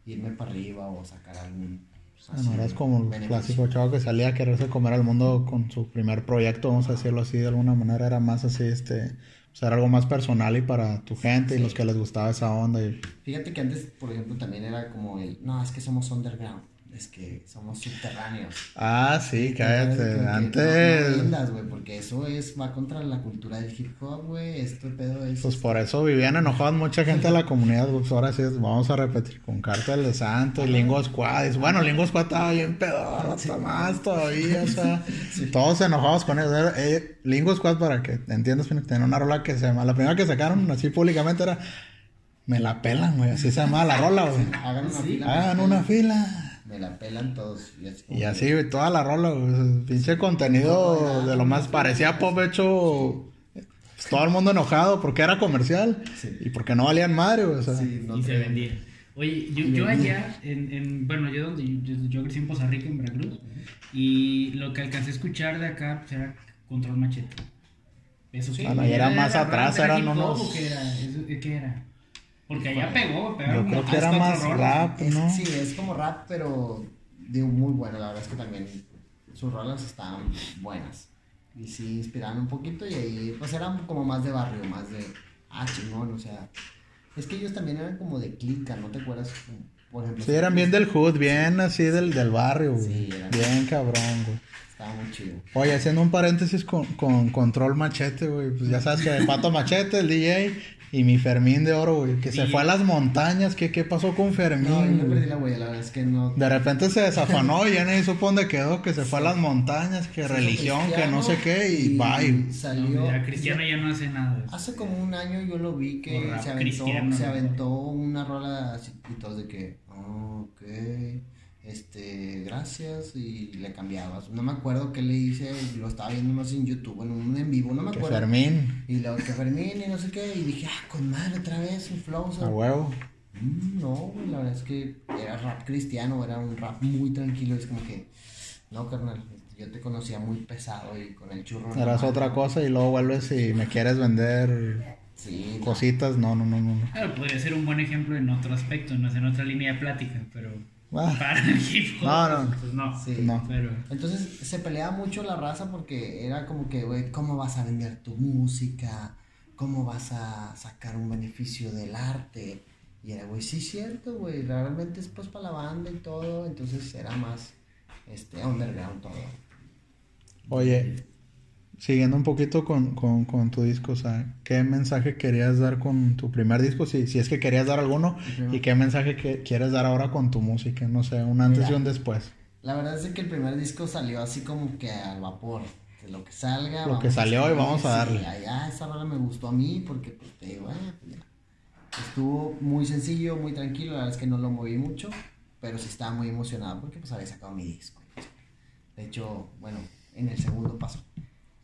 irme para arriba o sacar algún. Bueno, así, eras como el beneficio. clásico chavo que salía a quererse comer al mundo con su primer proyecto, vamos a decirlo así de alguna manera. Era más así, este. O sea, era algo más personal y para tu gente y Sí. los que les gustaba esa onda. Y, Fíjate que antes, por ejemplo, también era como el. No, es que somos underground. Es que somos subterráneos. ah, sí, cállate. Antes. no vendas, güey, porque eso es, va contra la cultura del hip hop, güey. Esto pedo es. Pues por eso vivían enojados mucha gente de la comunidad. Pues ahora sí, vamos a repetir con Cártel de Santo y Lingo Squad. Bueno, Lingo Squad estaba bien pedo, hasta más todavía. O sea, todos enojados con eso. Eh, Lingo Squad, para que entiendas, tenía una rola que se llama. La primera que sacaron así públicamente era Me la pelan, güey. Así se llamaba la rola, güey. Hagan una Sí. fila. Hagan una fila. Me la pelan todos. Y así, como Y así, güey, toda la rola, güey. Pinche contenido de lo más. Parecía pop hecho. pues, todo el mundo enojado porque era comercial. Sí. Y porque no valían madre, güey. O sea, Sí, no y se vendía. Oye, yo, yo allá, en, en, bueno, yo donde yo, yo crecí en Poza Rica, en Veracruz, y lo que alcancé a escuchar de acá pues, era Control Machete. Eso Ah, no, y era más atrás, eran unos- ¿o ¿Qué era? ¿Eso- ¿Qué era? Porque allá pegó, yo pegaron creo que era más rap, Es- ¿no? Sí, es como rap, pero digo, muy bueno. La verdad es que también sus rolas estaban buenas. Y sí, inspiraban un poquito y ahí, pues eran como más de barrio, más de, ah, chingón, o sea. Es que ellos también eran como de clica, ¿no te acuerdas? Por ejemplo. Sí, eran bien del hood, bien así del, del barrio, güey. Sí, eran- Bien cabrón, güey. Estaba muy chido. Oye, haciendo un paréntesis con, con Control Machete, güey. Pues ya sabes que el Pato Machete, el DJ, y mi Fermín de Oro, güey. Que se fue a las montañas. ¿Qué, qué pasó con Fermín? No, yo perdí la huella, la verdad es que no. De repente se desafanó y ya nadie supo dónde quedó. Que se fue a las montañas, que religión, que no sé qué. Y bye. Salió. No, ya Cristiano ya no hace nada. Hace como un año yo lo vi que se aventó, cristiano, se aventó una rola así y todos de que, "Ah, ok, este, gracias, y le cambiabas. No me acuerdo qué le hice, lo estaba viendo más en YouTube, en un en vivo, no me Que acuerdo. Fermín, Y luego que Fermín y no sé qué, y dije, ah, con madre otra vez, un flow. a huevo. Mm, No, güey, la verdad es que era rap cristiano, era un rap muy tranquilo, es como que, no, carnal, yo te conocía muy pesado y con el churro. mano". otra cosa y luego vuelves y me quieres vender Sí, cositas. No, no, no, no. no. Claro, podría ser un buen ejemplo en otro aspecto, no sé, en otra línea de plática, pero Ah, para el hip hop, No, no. pues no. Sí. No. Pero Entonces se peleaba mucho la raza porque era como que, güey, ¿cómo vas a vender tu música? ¿Cómo vas a sacar un beneficio del arte? Y era, güey, sí, cierto, güey, realmente es pues para la banda y todo, entonces era más, este, underground todo. Oye, siguiendo un poquito con, con, con tu disco, o sea, ¿qué mensaje querías dar con tu primer disco? Si, si es que querías dar alguno, primero. ¿y qué mensaje que quieres dar ahora con tu música? No sé, un antes Mira. y un después. La verdad es que el primer disco salió así como que al vapor. Que lo que salga. Lo que salió y escribir, vamos a darle. Allá esa rola me gustó a mí porque pues te digo, ya. Estuvo muy sencillo, muy tranquilo. La verdad es que no lo moví mucho. Pero sí estaba muy emocionado porque pues había sacado mi disco. De hecho, bueno, en el segundo paso.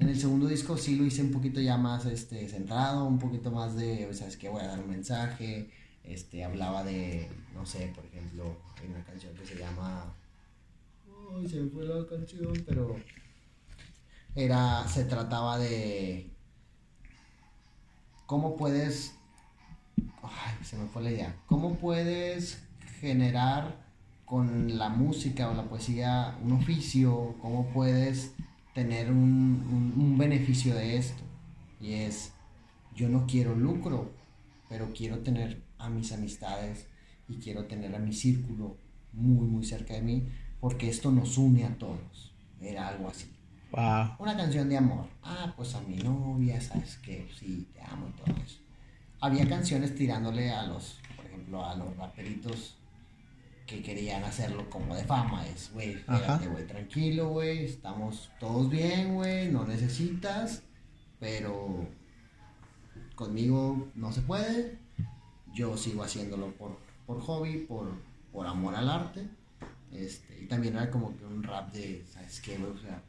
En el segundo disco sí lo hice un poquito ya más este, centrado, un poquito más de, ¿sabes qué? Voy a dar un mensaje. Este, hablaba de, no sé, por ejemplo, hay una canción que se llama Ay, se me fue la canción, pero era, se trataba de cómo puedes, ay, se me fue la idea, cómo puedes generar con la música o la poesía un oficio, cómo puedes tener un, un- un beneficio de esto. Y es, yo no quiero lucro, pero quiero tener a mis amistades y quiero tener a mi círculo muy, muy cerca de mí, porque esto nos une a todos. Era algo así. Wow. Una canción de amor. Ah, pues a mi novia, ¿sabes qué? Sí, te amo y todo eso. Había canciones tirándole a los, por ejemplo, a los raperitos que querían hacerlo como de fama. Es, güey, espérate, güey, tranquilo, güey, estamos todos bien, güey, no necesitas, pero conmigo no se puede. Yo sigo haciéndolo por, por hobby, por, por amor al arte. Este, y también era como que un rap de, ¿sabes qué, güey? O sea,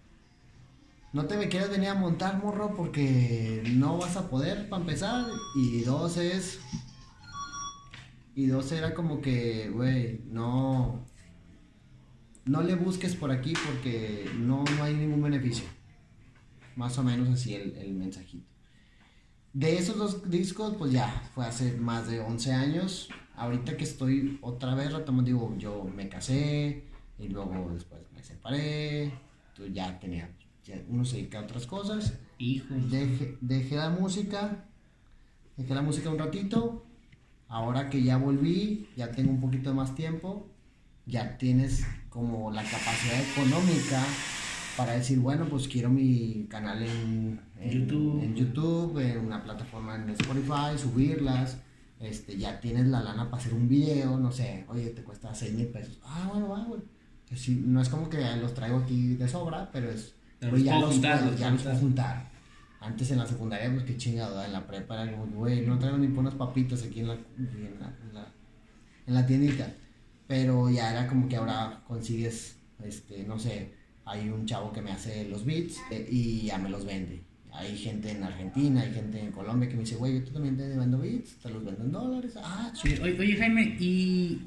no te me quieras venir a montar, morro, porque no vas a poder, para empezar. Y dos es. Y dos era como que, güey, no. No le busques por aquí porque no, no hay ningún beneficio. Más o menos así el, el mensajito. De esos dos discos, pues ya, fue hace más de 11 años. Ahorita que estoy otra vez retomando, digo, yo me casé y luego después me separé. Tú ya tenía, ya uno se dedica a otras cosas. hijos. Dejé, dejé la música, dejé la música un ratito. Ahora que ya volví, ya tengo un poquito de más tiempo, ya tienes como la capacidad económica para decir, bueno, pues quiero mi canal en, en YouTube. en YouTube, en una plataforma en Spotify, subirlas. Este, ya tienes la lana para hacer un video, no sé, oye, te cuesta 6 mil pesos. Ah, bueno, va, güey. No es como que los traigo aquí de sobra, pero es. Pero los ya puedo los juntar, puedo- los ya puedo los puedo juntar. Antes en la secundaria, pues qué chingado, en la prepa era como, güey, no traigo ni por unas papitas aquí en la, en la, la, en la tiendita. Pero ya era como que ahora consigues, este, no sé, hay un chavo que me hace los beats eh, y ya me los vende. Hay gente en Argentina, hay gente en Colombia que me dice, güey, yo también te vendo beats, te los vendo en dólares. Ah, Oye, oye, Jaime, ¿y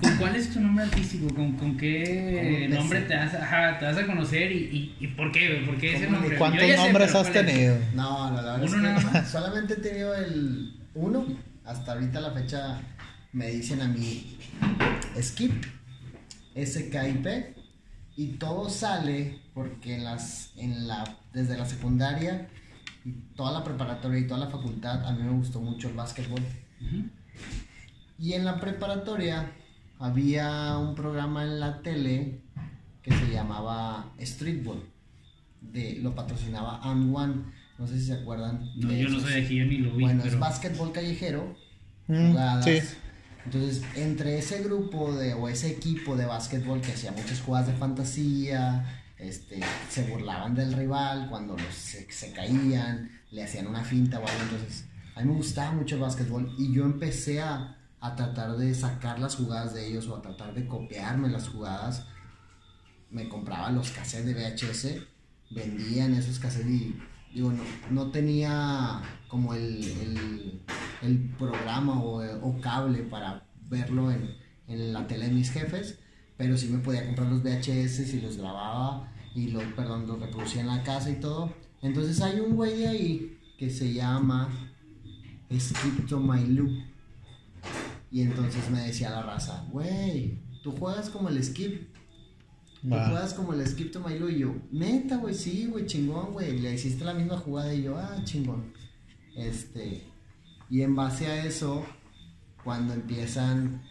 con cuál es tu nombre artístico? ¿Con, con qué ¿Cómo nombre te- vas, a, ajá, te vas a conocer y, y, y por qué? ¿Por qué ese ¿Cómo nombre? ¿Cuántos sé, nombres has ¿cuál es? tenido? No, no, la verdad ¿Uno es que nada más? solamente he tenido el uno. Hasta ahorita la fecha me dicen a mí Skip, SKIP, y todo sale porque en las, en la, desde la secundaria y toda la preparatoria y toda la facultad a mí me gustó mucho el básquetbol. Y en la preparatoria había un programa en la tele que se llamaba Streetball. De, lo patrocinaba And One. No sé si se acuerdan. No, de yo no esos. soy de aquí, yo ni lo vi. Bueno, pero... es básquetbol callejero. Mm, jugadas. sí. Entonces, entre ese grupo de, o ese equipo de básquetbol que hacía muchas jugadas de fantasía, este, se burlaban del rival cuando los, se, se caían, le hacían una finta o algo. Entonces, a mí me gustaba mucho el básquetbol y yo empecé a, a tratar de sacar las jugadas de ellos o a tratar de copiarme las jugadas. Me compraba los cassettes de VHS, vendían esos cassettes y digo, no, no tenía como el, el, programa o, o cable para verlo en, en la tele de mis jefes, pero sí me podía comprar los VHS y los grababa y los, perdón, los reproducía en la casa y todo. Entonces hay un güey ahí que se llama Skip to My. Y entonces me decía la raza, güey, tú juegas como el Skip. Tú juegas como el Skip to My Loop. Y yo, neta, güey, sí, güey, chingón, güey. Le hiciste la misma jugada y yo, ah, chingón. Este, y en base a eso, cuando empiezan,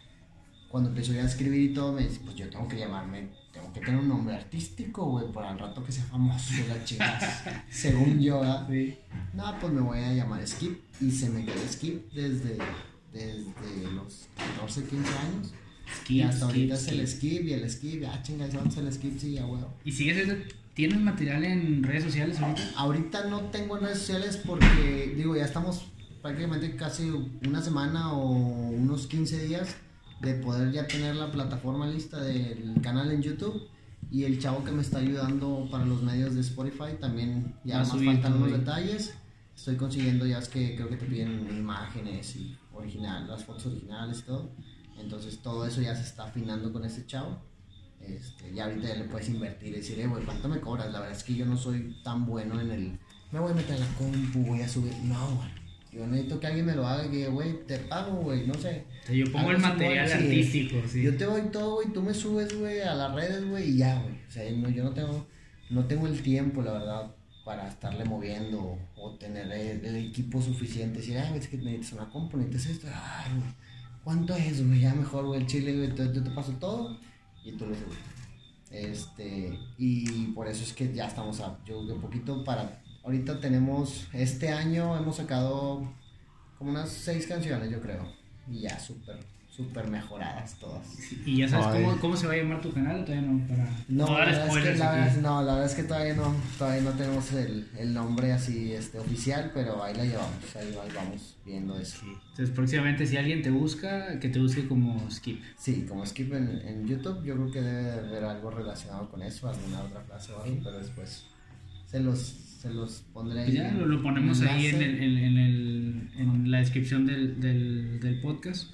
cuando empiezo ya a escribir y todo, me dice, pues yo tengo que llamarme, tengo que tener un nombre artístico, güey, para el rato que sea famoso, la chingada. Según yo, ¿verdad? Sí. No, pues me voy a llamar Skip. Y se me quedó Skip desde, desde los 14, 15 años. Skip, y hasta ahorita skip, es el skip. Skip y el Skip. Ah, chinga, es el Skip, sí, ya, huevo. ¿Y sigues ese- ¿Tienes material en redes sociales ahorita? Ahorita no tengo en redes sociales porque, digo, ya estamos prácticamente casi una semana o unos 15 días de poder ya tener la plataforma lista del canal en YouTube. Y el chavo que me está ayudando para los medios de Spotify también ya más faltan ahí. detalles. Estoy consiguiendo ya es que creo que te piden imágenes y original, las fotos originales y todo. Entonces todo eso ya se está afinando con este chavo. Este, ya ahorita ya le puedes invertir y decir, eh, güey, ¿cuánto me cobras? La verdad es que yo no soy tan bueno en el. Me voy a meter en la compu, voy a subir. No, güey. Yo necesito que alguien me lo haga que, güey, te pago, güey, no sé. O sea, yo pongo el material sí. artístico, sí. Yo te doy todo, güey, tú me subes, güey, a las redes, güey, y ya, güey. O sea, no- yo no tengo, no tengo el tiempo, la verdad, para estarle moviendo o tener el, el equipo suficiente. Decir, ay, es que necesitas una compu, necesitas esto. Ay, güey, ¿cuánto es, güey? Ya mejor, güey, el chile, güey, yo te, te paso todo y tú lo subes. Este, y por eso es que ya estamos a, yo de poquito para, ahorita tenemos, este año hemos sacado como unas seis canciones, yo creo, y ya súper, súper mejoradas todas. ¿Y ya sabes cómo, cómo se va a llamar tu canal o todavía no? Para No, dar la verdad, es que, spoilers la, aquí. verdad- no, la verdad es que todavía no, todavía no tenemos el, el nombre así este, oficial, pero ahí la llevamos, ahí, ahí vamos viendo eso. Sí. Entonces, próximamente, si alguien te busca, que te busque como Skip. Sí, como skip en, en YouTube, yo creo que debe de haber algo relacionado con eso, alguna otra frase o algo, pero después se los, se los pondré Pues ya en- lo, lo ponemos ahí en, el, en, en el, en la descripción del, del, del podcast.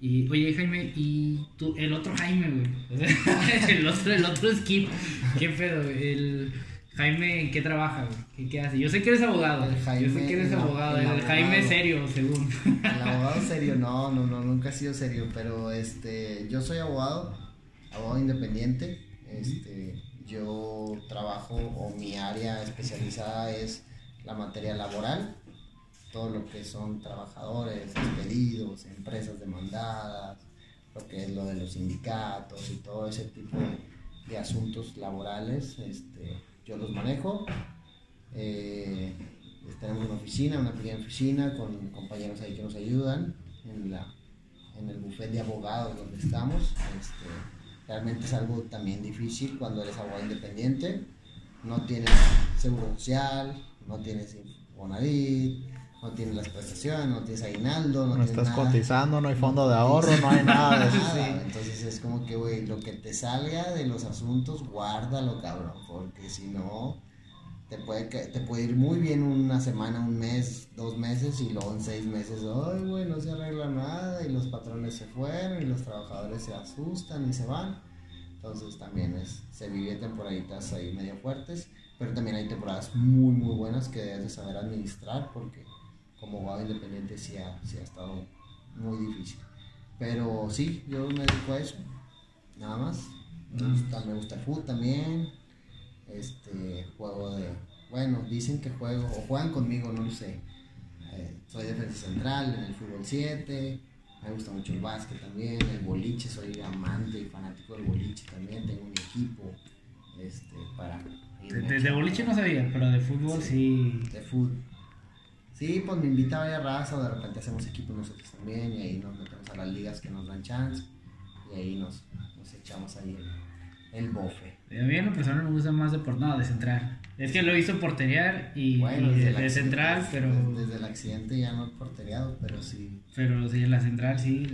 Y, oye, Jaime, y tú, el otro Jaime, güey. el, otro, el otro Skip. ¿Qué pedo, güey? El Jaime, ¿en qué trabaja, güey? ¿Qué, qué hace? Yo sé que eres abogado. El Jaime, Yo sé que eres el- abogado. el El, Jaime abogado. serio, según. El abogado serio, no, no, no, nunca he sido serio, pero este, yo soy abogado, abogado independiente, este, yo trabajo o mi área especializada es la materia laboral, todo lo que son trabajadores, despedidos, empresas demandadas, lo que es lo de los sindicatos y todo ese tipo de, asuntos laborales, este, yo los manejo. Eh, tenemos una oficina, una pequeña oficina con compañeros ahí que nos ayudan en, la, en el buffet de abogados donde estamos. Este, realmente es algo también difícil cuando eres abogado independiente. No tienes seguro social, no tienes Infonavit, no tienes las prestaciones, no tienes aguinaldo, no, No tienes estás nada. cotizando, no hay fondo de ahorro, no hay nada de eso. Entonces es como que, güey, lo que te salga de los asuntos, guárdalo, cabrón, porque si no, te puede, te puede ir muy bien una semana, un mes, dos meses, y luego en seis meses, ay, güey, no se arregla nada, y los patrones se fueron, y los trabajadores se asustan y se van. Entonces también es, se vive temporaditas ahí medio fuertes, pero también hay temporadas muy, muy buenas que debes de saber administrar, porque como abogado independiente sí ha, sí ha estado muy difícil. Pero sí, yo me dedico a eso. Nada más. Me gusta, me gusta el fútbol también. Este, juego de. Bueno, dicen que juego, o juegan conmigo, no lo sé. Eh, soy defensa central en el fútbol 7. Me gusta mucho el básquet también, el boliche, soy amante y fanático del boliche también, tengo un equipo este, para... De, de- de boliche no sabía, pero de fútbol sí. de fútbol. Sí, pues me invita a varias raza, o de repente hacemos equipo nosotros también, y ahí nos metemos a las ligas que nos dan chance, y ahí nos, nos echamos ahí el, el bofe. A mí en lo personal me gusta más de por no, de central. Es que lo visto porterear y, Bueno, y desde de, central, pero, Desde el accidente ya no he portereado, pero sí. pero sí, en la central sí,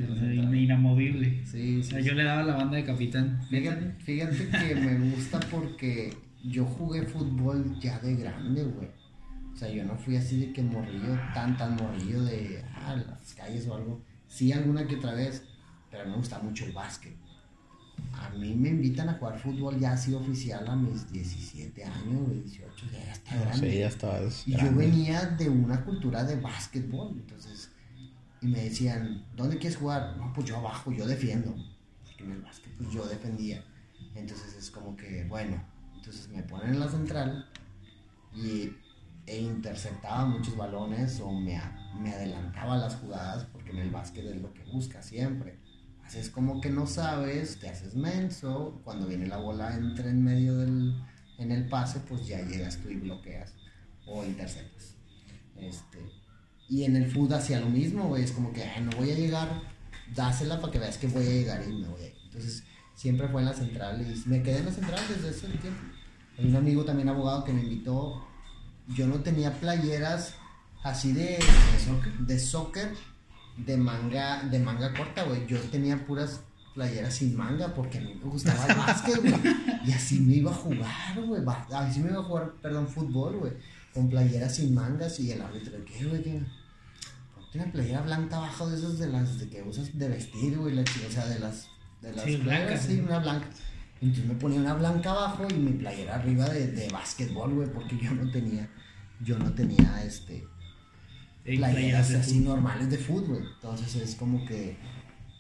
inamovible. Sí, O sí. yo le daba la banda de capitán. Fíjate, fíjate que me gusta porque yo jugué fútbol ya de grande, güey. O sea, yo no fui así de que morrillo, tan, tan morrillo de ah, las calles o algo. Sí, alguna que otra vez, pero me gusta mucho el básquet. A mí me invitan a jugar fútbol ya así oficial a mis 17 años, güey, 18, ya está grande. Sí, ya estabas. Y yo venía de una cultura de básquetbol, entonces, y me decían, ¿dónde quieres jugar? No, pues yo abajo, yo defiendo. Porque en el básquet, pues yo defendía. Entonces es como que, bueno, entonces me ponen en la central y, e interceptaba muchos balones o me, me adelantaba las jugadas, porque en el básquet es lo que busca siempre. Haces como que no sabes, te haces menso, cuando viene la bola entra en medio del, en el pase, pues ya llegas tú y bloqueas o interceptas. Este, y en el fútbol hacía lo mismo, güey, es como que, "Ay, no voy a llegar, dásela para que veas que voy a llegar y me voy a ir. Entonces, siempre fue en la central y me quedé en la central desde ese tiempo. Hay un amigo también abogado que me invitó, yo no tenía playeras así de, de soccer, de manga, de manga corta, güey, yo tenía puras playeras sin manga porque a mí me gustaba el básquet, güey. Y así me iba a jugar, güey. Así me iba a jugar, perdón, fútbol, güey. Con playeras sin mangas y el árbitro, ¿qué, güey? Ponte una playera blanca abajo de esas de las de que usas de vestir, güey. O sea, de las. De las Sí, playeras, blancas, sí, sí. una blanca. Entonces me ponía una blanca abajo y mi playera arriba de, de básquetbol, güey, porque yo no tenía. Yo no tenía este playeras así normales de fútbol. Entonces es como que.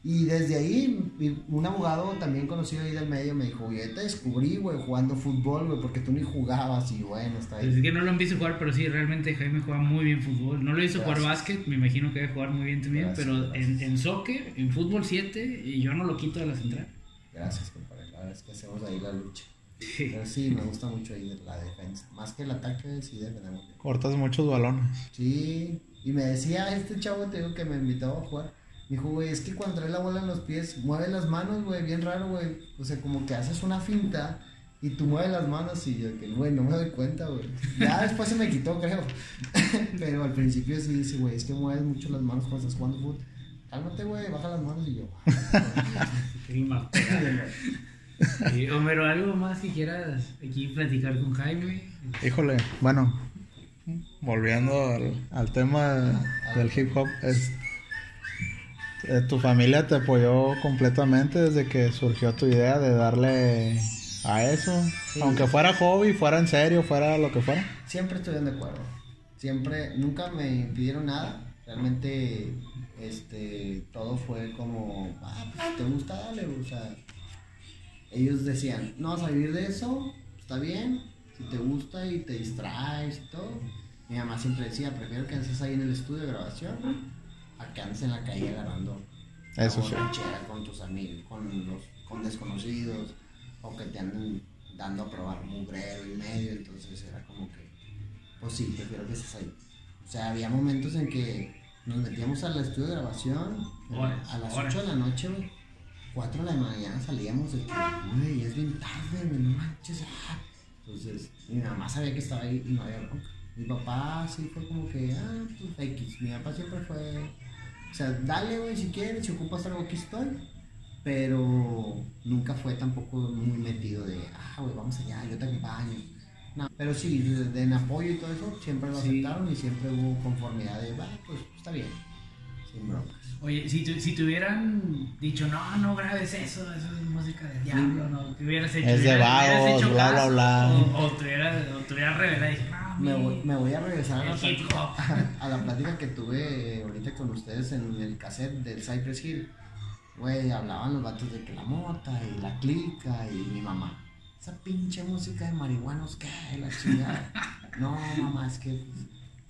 Y desde ahí, un abogado también conocido ahí del medio me dijo, yo te descubrí, güey, jugando fútbol, güey, porque tú ni jugabas y bueno, está Pues es ahí. que no lo han visto jugar, pero sí, realmente Jaime juega muy bien fútbol. No lo visto jugar básquet, me imagino que debe jugar muy bien también, Gracias, pero gracias. En, en soccer, en fútbol 7, y yo no lo quito de la central. Gracias, compadre. La verdad es que hacemos ahí la lucha. Pero sí, me gusta mucho ahí la defensa. Más que el ataque, sí defendemos. Cortas muchos balones. Sí, y me decía este chavo, te digo, que me invitaba a jugar. Me dijo, güey, es que cuando traes la bola en los pies, mueve las manos, güey, bien raro, güey. O sea, como que haces una finta y tú mueves las manos y yo, que, güey, no me doy cuenta, güey. Ya después se me quitó, creo. Pero al principio sí dice, güey, es que mueves mucho las manos cuando estás jugando fútbol. Cálmate, güey, baja las manos y yo. Y, Homero, ¿algo más que quieras aquí platicar con Jaime? Híjole, bueno, volviendo al, al tema del hip hop, es, eh, tu familia te apoyó completamente desde que surgió tu idea de darle a eso, aunque fuera hobby, fuera en serio, fuera lo que fuera. Siempre estuvieron de acuerdo. Siempre, nunca me impidieron nada. Realmente, este, todo fue como, ah, pues te gusta, dale, o sea. Ellos decían, no vas a vivir de eso, está bien, si te gusta y te distraes y todo. Mi mamá siempre decía, prefiero que andes ahí en el estudio de grabación a que andes en la calle agarrando Eso sí. con tus amigos, con los con desconocidos, o que te anden dando a probar mugrero y medio, entonces era como que, pues sí, prefiero que estés ahí. O sea, había momentos en que nos metíamos al estudio de grabación Horas, a las horas. 8 de la noche, güey. 4 de la mañana salíamos de que, güey, es bien tarde, no manches. ah". Entonces, mi mamá sabía que estaba ahí y no había bronca. Mi papá sí fue como que, ah, pues X. Mi papá siempre fue, o sea, dale, güey, si quieres, si ocupas algo, aquí estoy. Pero nunca fue tampoco muy metido de, ah, güey, vamos allá, yo te acompaño. No, pero sí, de, de en apoyo y todo eso, siempre lo Sí. aceptaron y siempre hubo conformidad de, va, pues está bien, sin broncas. Oye, si, tu- si te hubieran dicho, no, no grabes eso, eso es música del diablo, no, ¿qué hubieras hecho? Es de ¿Hubieras- hubieras vagos, bla, bla, bla. O, o te hubieras, te revelado y dije, no, Me voy, me voy a regresar a hip plática, hop. a la plática que tuve ahorita con ustedes en el cassette del Cypress Hill. Güey, hablaban los vatos de que la mota y la clica y mi mamá. Esa pinche música de marihuanos, ¿qué? La chingada. No, mamá, es que.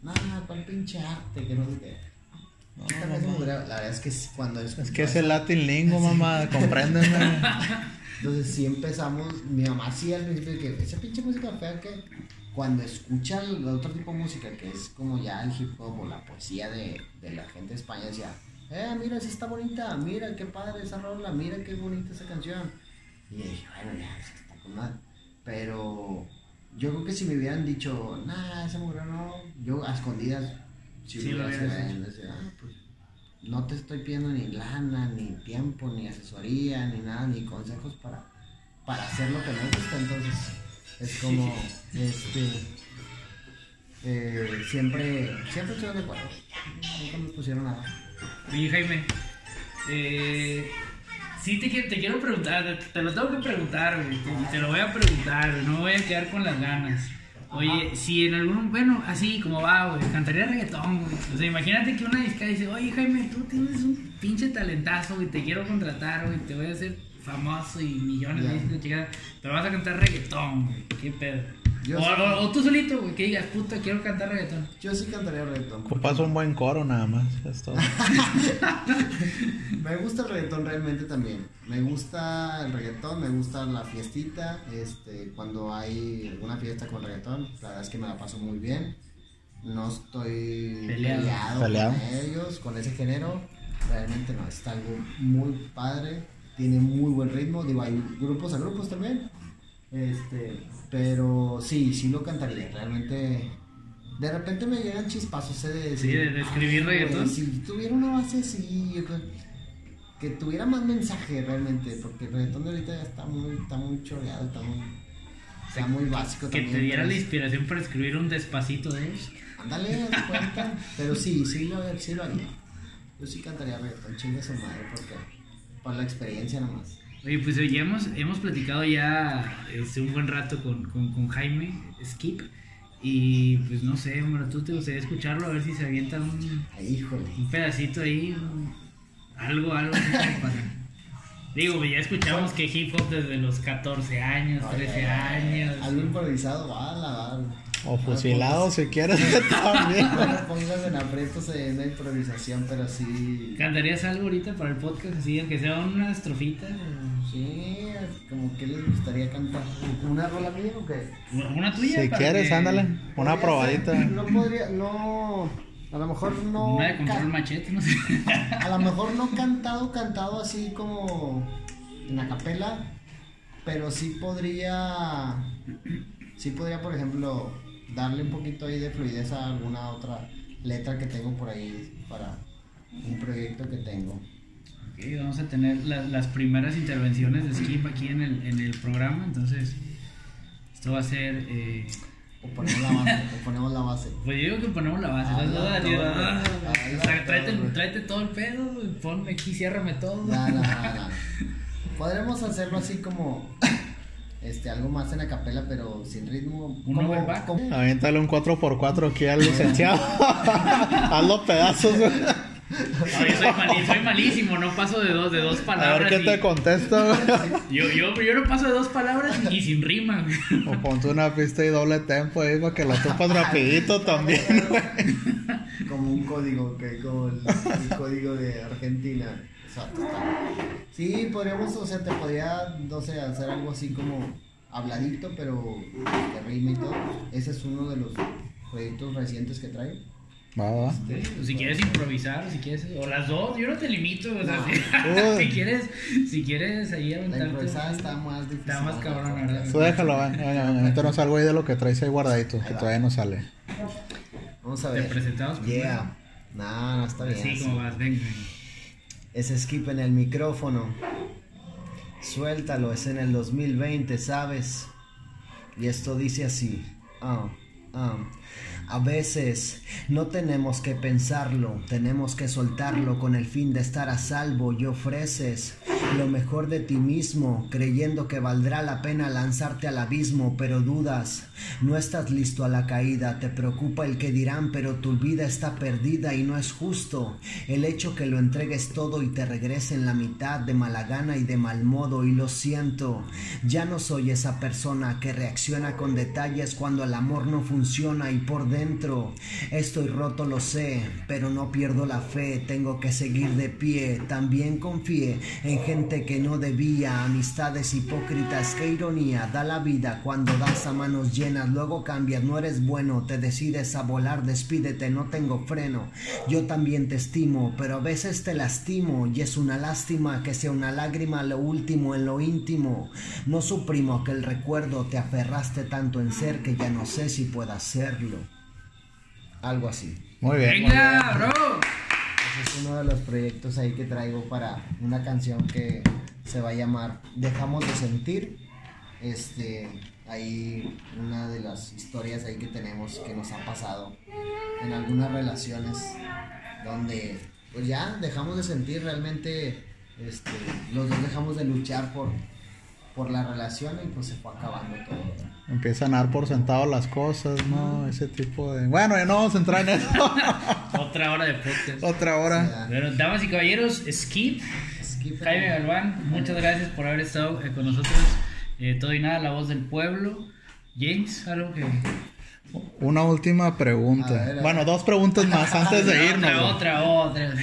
Nada, cuál pinche arte, que no sé qué. Mugrero. La verdad es que cuando Es escucho que es el Latin Lingo, mamá, compréndeme. Entonces sí empezamos, mi mamá sí al principio que esa pinche música fea que cuando escucha el otro tipo de música que es como ya el hip hop o la poesía de, de la gente de España decía, eh, mira, esa está bonita, mira qué padre esa rola, mira qué bonita esa canción. Y dije, bueno, ya, sí está con madre. Pero yo creo que si me hubieran dicho, nah, esa mujer no, yo a escondidas, si Sí, lo hubiera hubieras sido, hecho. decía, ah, pues no te estoy pidiendo ni lana, ni tiempo, ni asesoría, ni nada, ni consejos para, para hacer lo que me gusta. Entonces, es como, este, eh, siempre, siempre estuvieron de acuerdo. Nunca me pusieron nada. Oye, Jaime, eh, sí te, quiero- te quiero preguntar, te, te lo tengo que preguntar, güey, te, te lo voy a preguntar, no me voy a quedar con las ganas. Oye, si en algún, bueno, así como va, güey, cantaría reggaetón, güey. O sea, imagínate que una disca dice, oye, Jaime, tú tienes un pinche talentazo, güey, te quiero contratar, güey, te voy a hacer famoso y millones de Ya. discos, chingada, pero vas a cantar reggaetón, güey, qué pedo. Yo o, sí. o- o tú solito, güey, que digas, puta, quiero cantar reggaetón. Yo sí cantaría reggaetón. Ocupas un buen coro nada más, es todo. Me gusta el reggaetón realmente también. Me gusta el reggaetón, me gusta la fiestita. Este, cuando hay alguna fiesta con reggaetón, la verdad es que me la paso muy bien. No estoy Peleado. peleado, Peleado. con ellos, con ese género. Realmente no, está algo muy padre. Tiene muy buen ritmo. Digo, hay grupos a grupos también. Este, pero sí, sí lo cantaría. Realmente, de repente me llegan chispazos de decir, Sí, de- escribir "Ay, güey, reggaetón". Si tuviera una base así, yo creo- que tuviera más mensaje realmente, porque el reggaetón de ahorita ya está muy, está muy choreado, está muy, está muy básico Que también. te diera la pero- inspiración para escribir un despacito de ellos. Ándale, cuenta. Pero sí, sí lo, sí lo haría. Yo sí cantaría reggaetón, chingue su madre, porque por la experiencia nomás. Oye, pues ya hemos, hemos platicado ya este, un buen rato con, con, con Jaime Skip. Y pues no sé, hombre, tú te gustaría escucharlo, a ver si se avienta un, híjole. un pedacito ahí, un- algo, algo. Digo, ya escuchamos que hip hop desde los 14 años, 13 años. Algo improvisado, va, la va. O fusilado si quieres también. No pongas en aprietos en la improvisación, pero sí. ¿Cantarías algo ahorita para el podcast? Así, aunque sea una estrofita. o- Sí, como que les gustaría cantar. ¿Una rola mía o qué? Una tuya. Si quieres, que- ándale. Una probadita. ser, No podría, no. A lo mejor no. Una de control machete, no sé. A lo mejor no cantado, cantado así como en la capela, pero sí podría, sí podría, por ejemplo, darle un poquito ahí de fluidez a alguna otra letra que tengo por ahí para un proyecto que tengo. Ok, vamos a tener la- las primeras intervenciones de Skip aquí en el, en el programa, entonces esto va a ser... eh, O ponemos la base, o ponemos la base. pues yo digo que ponemos la base, Habla ¿no? Ah, habla o sea, tráete, todo. tráete todo el pedo, ponme aquí, ciérrame todo. No, no. Podremos hacerlo así como este algo más en la capela, pero sin ritmo. Un overback. Aviéntale un 4x4 aquí al licenciado. Hazlo pedazos. güey. Oye, soy, mali- soy malísimo, no paso de dos, de dos A palabras. ver qué te y- contesto. yo, yo, yo no paso de dos palabras y sin rima. O ponte una pista y doble tempo ahí para que la topas rapidito también. güey. como un código, que como el, el código de Argentina. Exacto. Sí, podríamos, o sea, te podría, no sé, hacer algo así como habladito, pero de ritmo y todo. Ese es uno de los proyectos recientes que traigo. Va, va. O si quieres improvisar, si quieres, o las dos, yo no te limito, o sea, No. si, quieres, si quieres ahí La aventarte. improvisada está más difícil. Está más cabrón, ¿verdad? Tú déjalo, venga, métenos algo ahí de lo que traes ahí guardadito, que todavía no sale. Vamos a Te ver. presentamos primero. Yeah. No, no está bien. Así así. como vas, venga. Es skip en el micrófono. Suéltalo, es en el 2020, ¿sabes? Y esto dice así. Ah, ah. A veces no tenemos que pensarlo, tenemos que soltarlo con el fin de estar a salvo y ofreces lo mejor de ti mismo, creyendo que valdrá la pena lanzarte al abismo, pero dudas, no estás listo a la caída, te preocupa el que dirán, pero tu vida está perdida y no es justo. El hecho que lo entregues todo y te regresen la mitad de mala gana y de mal modo y lo siento, ya no soy esa persona que reacciona con detalles cuando el amor no funciona y por dentro. Estoy roto, lo sé, pero no pierdo la fe. Tengo que seguir de pie. También confié en gente que no debía. Amistades hipócritas, qué ironía. Da la vida cuando das a manos llenas. Luego cambias, no eres bueno. Te decides a volar, despídete, no tengo freno. Yo también te estimo, pero a veces te lastimo. Y es una lástima que sea una lágrima lo último en lo íntimo. No suprimo que el recuerdo te aferraste tanto en ser que ya no sé si pueda hacerlo. Algo así. Muy bien. Venga, bro. Ese es uno de los proyectos ahí que traigo para una canción que se va a llamar Dejamos de sentir. Este, ahí una de las historias ahí que tenemos que nos ha pasado en algunas relaciones donde pues ya dejamos de sentir realmente este, los dos dejamos de luchar por por la relación y pues se fue acabando todo. Empiezan a dar por sentado las cosas, ¿no? Ese tipo de... Bueno, ya no vamos a entrar en eso. Otra hora de podcast. Otra hora. Bueno, damas y caballeros, Skip, Skip Jaime Galván, muchas gracias por haber estado eh, con nosotros. Eh, todo y nada, la voz del pueblo. James, algo que. Una última pregunta. A ver, a ver. Bueno, dos preguntas más antes de irnos. Otra, otra, otra.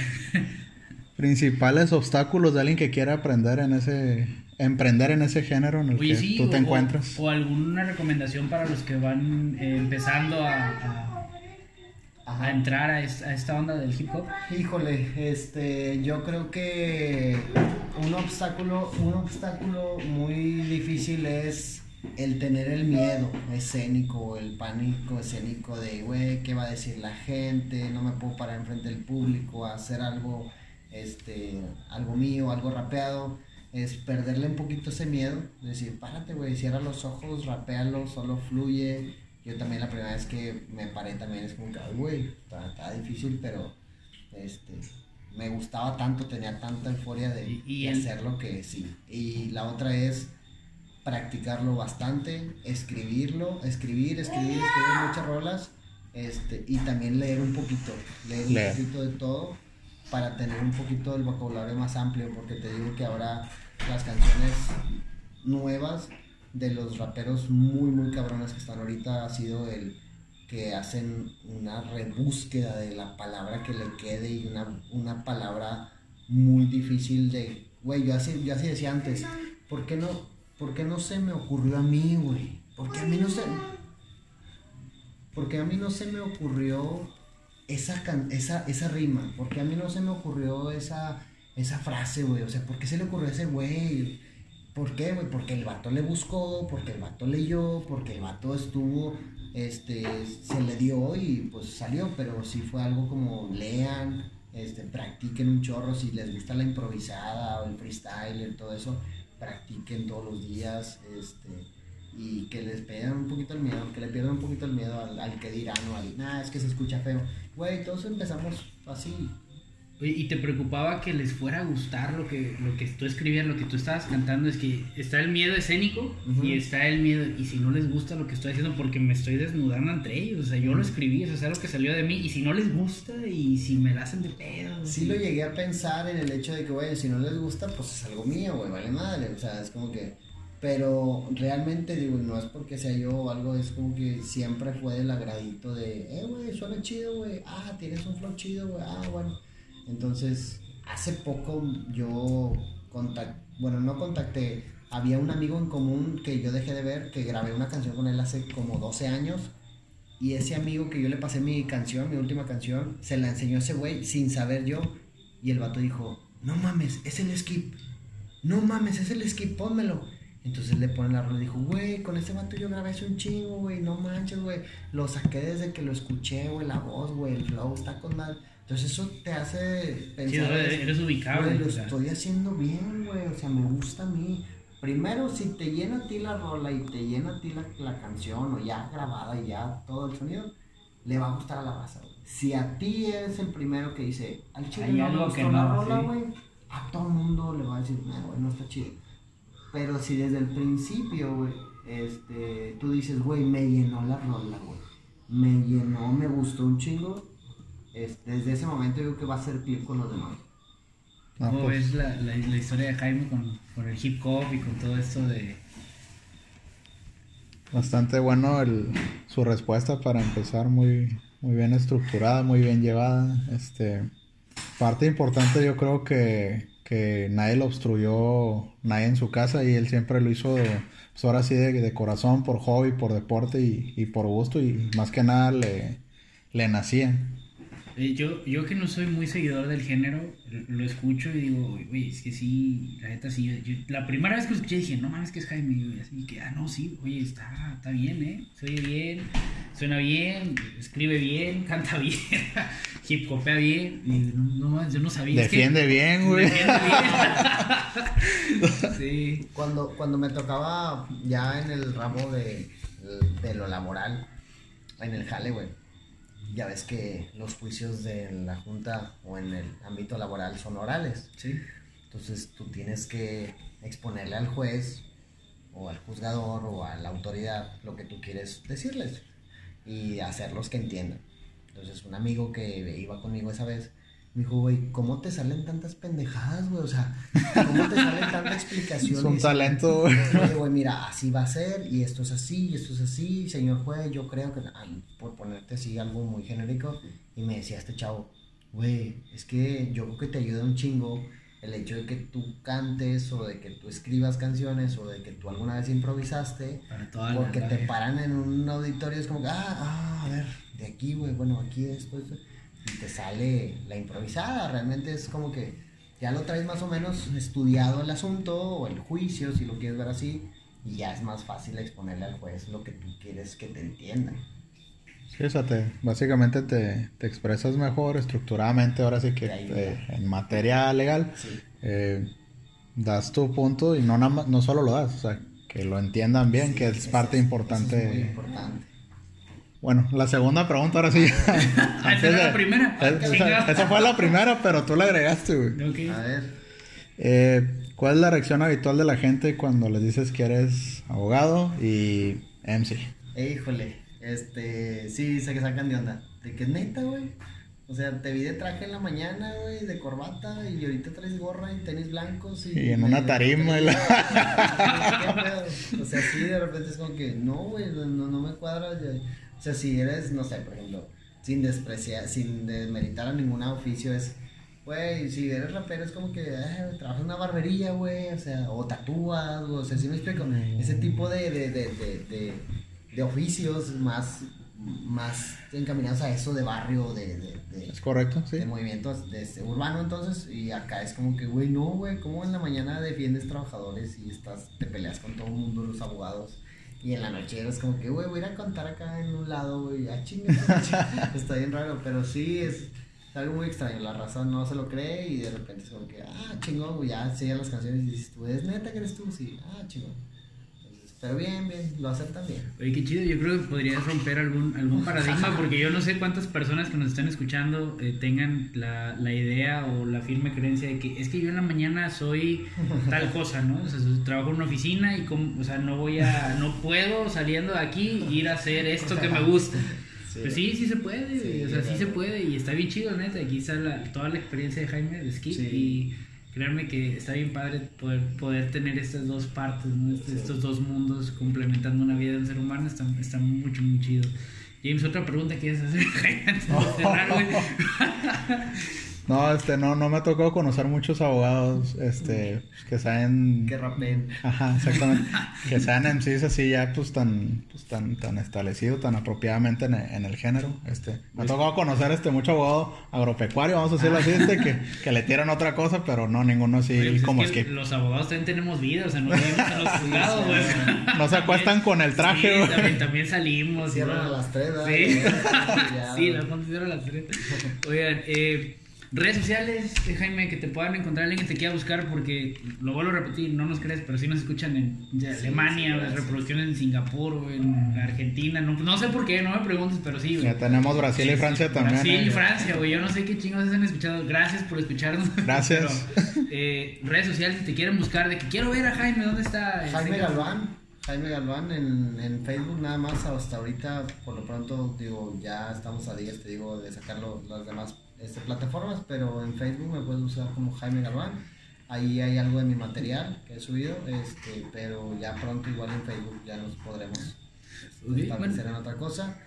Principales obstáculos de alguien que quiera aprender en ese... Emprender en ese género en el Oye, que sí, tú te o- encuentras. O, alguna recomendación para los que van eh, empezando a, a- entrar a esta, a esta onda del hip hop. Híjole, este, yo creo que un obstáculo, un obstáculo muy difícil es el tener el miedo escénico, el pánico escénico de, güey, ¿qué va a decir la gente? No me puedo parar enfrente del público a hacer algo, este, algo mío, algo rapeado. Es perderle un poquito ese miedo, decir, párate, güey, cierra los ojos, rapealo, solo fluye. Yo también la primera vez que me paré también es como que, "Ay, güey, está, difícil, pero este, me gustaba tanto, tenía tanta euforia de, Y- de que sí. Y la otra es practicarlo bastante, escribirlo, escribir, escribir, escribir muchas rolas, este, y también leer un poquito, leer, Leer. un poquito de todo para tener un poquito del vocabulario más amplio, porque te digo que ahora las canciones nuevas de los raperos muy muy cabrones que están ahorita ha sido el que hacen una rebúsqueda de la palabra que le quede y una, una palabra muy difícil de, güey, yo así, yo así decía antes, ¿por qué no, por qué no se me ocurrió a mí, güey? Porque a mí no se, porque a mí no se me ocurrió esa, esa, esa rima, porque a mí no se me ocurrió esa, esa frase, güey, o sea, ¿por qué se le ocurrió a ese güey? ¿Por qué, güey? Porque el vato le buscó, porque el vato leyó, porque el vato estuvo, este, se le dio y pues salió, pero sí fue algo como lean, este, practiquen un chorro, si les gusta la improvisada o el freestyle, todo eso, practiquen todos los días, este, y que les pierdan un poquito el miedo, que le pierdan un poquito el miedo al, al que dirán o al, nah, es que se escucha feo. Güey, todos empezamos así, Oye, ¿Y te preocupaba que les fuera a gustar lo que, lo que tú escribías, lo que tú estabas cantando? Es que está el miedo escénico Ujú. y está el miedo, y si no les gusta lo que estoy haciendo, porque me estoy desnudando entre ellos, o sea, yo lo escribí, eso es algo que salió de mí, y si no les gusta, y si me la hacen de pedo. Sí lo llegué a pensar en el hecho de que, güey, si no les gusta, pues es algo mío, güey, vale madre. O sea, es como que. Pero realmente, digo, no es porque sea yo o algo, es como que siempre fue del agradito de, eh, güey, suena chido, güey. Ah, tienes un flow chido, güey. Ah, bueno. Entonces, hace poco yo contacté, bueno, no contacté, había un amigo en común que yo dejé de ver, que grabé una canción con él hace como 12 años. Y ese amigo que yo le pasé mi canción, mi última canción, se la enseñó a ese güey sin saber yo. Y el vato dijo, no mames, es el skip. No mames, es el skip, pónmelo. Entonces le ponen la rola y dijo, güey, con este vato yo grabé hace un chingo, güey, no manches, güey. Lo saqué desde que lo escuché, güey, la voz, güey, el flow está con mal. Entonces eso te hace pensar. Sí, eres, eres ubicable. Güey, lo o sea. estoy haciendo bien, güey. O sea, me gusta a mí. Primero, si te llena a ti la rola y te llena a ti la, la canción, o ya grabada y ya todo el sonido, le va a gustar a la raza, güey. Si a ti eres el primero que dice, al chile Hay no me gustó la rola, sí. güey, a todo el mundo le va a decir, no, güey, no está chido. Pero si desde el principio, güey, este, tú dices, güey, me llenó la rola, güey. Me llenó, me gustó un chingo. es- desde ese momento yo creo que va a ser clip con los demás. Ah, ¿Cómo pues, ves la, la, la historia de Jaime con, con el hip hop y con todo esto de... Bastante bueno el, su respuesta para empezar, muy, muy bien estructurada, muy bien llevada. Este, parte importante yo creo que, que nadie lo obstruyó, nadie en su casa y él siempre lo hizo, pues de, de corazón, por hobby, por deporte y, y por gusto y más que nada le, le nacía. Eh, Yo, yo que no soy muy seguidor del género, lo escucho y digo, oye, es que sí, la neta sí. yo- la primera vez que lo escuché dije, no mames, que es Jaime. Y así que, ah, no, sí, oye, está, está bien, ¿eh? Se oye bien, suena bien, escribe bien, canta bien, hip hopea bien. Y no, no mames, yo no sabía. es que- Defiende bien, güey. Defiende bien. sí. Cuando, cuando me tocaba ya en el ramo de, de lo laboral, en el jale, güey, ya ves que los juicios de la junta o en el ámbito laboral son orales. Sí. Entonces tú tienes que exponerle al juez o al juzgador o a la autoridad lo que tú quieres decirles y hacerlos que entiendan. Entonces un amigo que iba conmigo esa vez me dijo, güey, ¿cómo te salen tantas pendejadas, güey? O sea, ¿cómo te salen tanta explicación? Es un talento, güey. Güey, mira, así va a ser, y esto es así, y esto es así, señor juez, yo creo que, ay, por ponerte así algo muy genérico, y me decía este chavo, güey, es que yo creo que te ayuda un chingo el hecho de que tú cantes, o de que tú escribas canciones, o de que tú alguna vez improvisaste, porque la- te paran en un auditorio, es como que, ah, ah, a ver, de aquí, güey, bueno, aquí esto, esto, y te sale la improvisada, realmente es como que ya lo traes más o menos estudiado el asunto o el juicio, si lo quieres ver así, y ya es más fácil exponerle al juez lo que tú quieres que te entienda. Sí, o sea, te- básicamente te, te expresas mejor estructuradamente, ahora sí que eh, en materia legal, Sí. eh, das tu punto y no, no solo lo das, o sea, que lo entiendan bien, Sí, que es parte importante. es muy importante. Bueno, la segunda pregunta ahora sí. Esa era la primera. Esa, fue la primera, pero tú la agregaste, güey. Ok. A ver, Eh, ¿Cuál es la reacción habitual de la gente cuando les dices que eres abogado y MC? eh, híjole, este, sí, sé que sacan de onda. De que neta, güey. O sea, te vi de traje en la mañana, güey, de corbata, y ahorita traes gorra y tenis blancos. Y, Y en una tarima y la- ¿Qué pedo? O sea, sí, de repente es como que, no, güey, no, no me cuadra. ya. O sea, si eres, no sé, por ejemplo, sin despreciar, sin desmeritar a ningún oficio, es, güey, si eres rapero es como que, eh, trabajas en una barbería, güey, o sea, o tatúas, o sea, ¿sí me explico? Ese tipo de, de, de, de, de, de oficios más, más encaminados a eso de barrio, de, de, de, ¿Es correcto? Sí. de movimientos de este, urbano entonces y acá es como que güey no güey cómo en la mañana defiendes trabajadores y estás te peleas con todo el mundo los abogados y en la noche eres como que güey voy a ir a contar acá en un lado güey ah chinga está bien raro pero sí es, algo muy extraño la raza no se lo cree y de repente es como que ah chingón güey ya enseñan las canciones y dices tú es neta que eres tú sí ah chingón pero bien bien lo aceptan bien Oye, qué chido, yo creo que podrías romper algún, algún paradigma porque yo no sé cuántas personas que nos están escuchando eh, tengan la, la idea o la firme creencia de que es que yo en la mañana soy tal cosa, ¿no? O sea, trabajo en una oficina y como, o sea, no voy a, no puedo saliendo de aquí ir a hacer esto que me gusta. Sí. Pues sí, sí se puede, Sí, o sea, sí se puede y está bien chido, neta. Aquí está la- toda la experiencia de Jaime de Skip Sí. y créanme que está bien padre poder, poder tener estas dos partes, ¿no? Este- Sí. estos dos mundos complementando una vida de un ser humano, está, está mucho, muy chido. James, otra pregunta que quieres hacer, antes de cerrar, güey. No, este, no, no me ha tocado conocer muchos abogados, este, pues, que saben... que rapen Ajá, exactamente. que sean MCs así ya, pues, tan, pues, tan, tan establecido, tan apropiadamente en, en el género. Este, me ha tocado conocer, este, mucho abogado agropecuario, vamos a decirlo así, este, que, que le tiran otra cosa, pero no ninguno así Oye, pues como es que Skip. los abogados también tenemos vida, o sea, no vivimos en los juzgados, güey. No se acuestan con el traje, Sí, güey. también, también salimos. Cierran ¿no? a las tres, ¿verdad? Sí, Ya, sí, a cierran a las tres. Oigan, eh, redes sociales, eh, Jaime, que te puedan encontrar alguien que te quiera buscar, porque lo vuelvo a repetir, no nos crees, pero sí nos escuchan en Sí, Alemania, sí, gracias. reproducciones en Singapur, en Argentina, no, no sé por qué, no me preguntes, pero sí, güey. Ya tenemos Brasil y Francia también. Brasil y eh. Francia, güey. Yo no sé qué chingos han escuchado. Gracias por escucharnos. Gracias. Pero, eh, redes sociales, si te quieren buscar, de que quiero ver a Jaime, ¿dónde está? Jaime Este, Galván, Jaime Galván en, en Facebook nada más hasta ahorita, por lo pronto digo, ya estamos a días, te digo, de sacarlo las demás este, plataformas, pero en Facebook me puedes buscar como Jaime Galván, ahí hay algo de mi material que he subido, este, pero ya pronto igual en Facebook ya nos podremos Ok, establecer en otra cosa.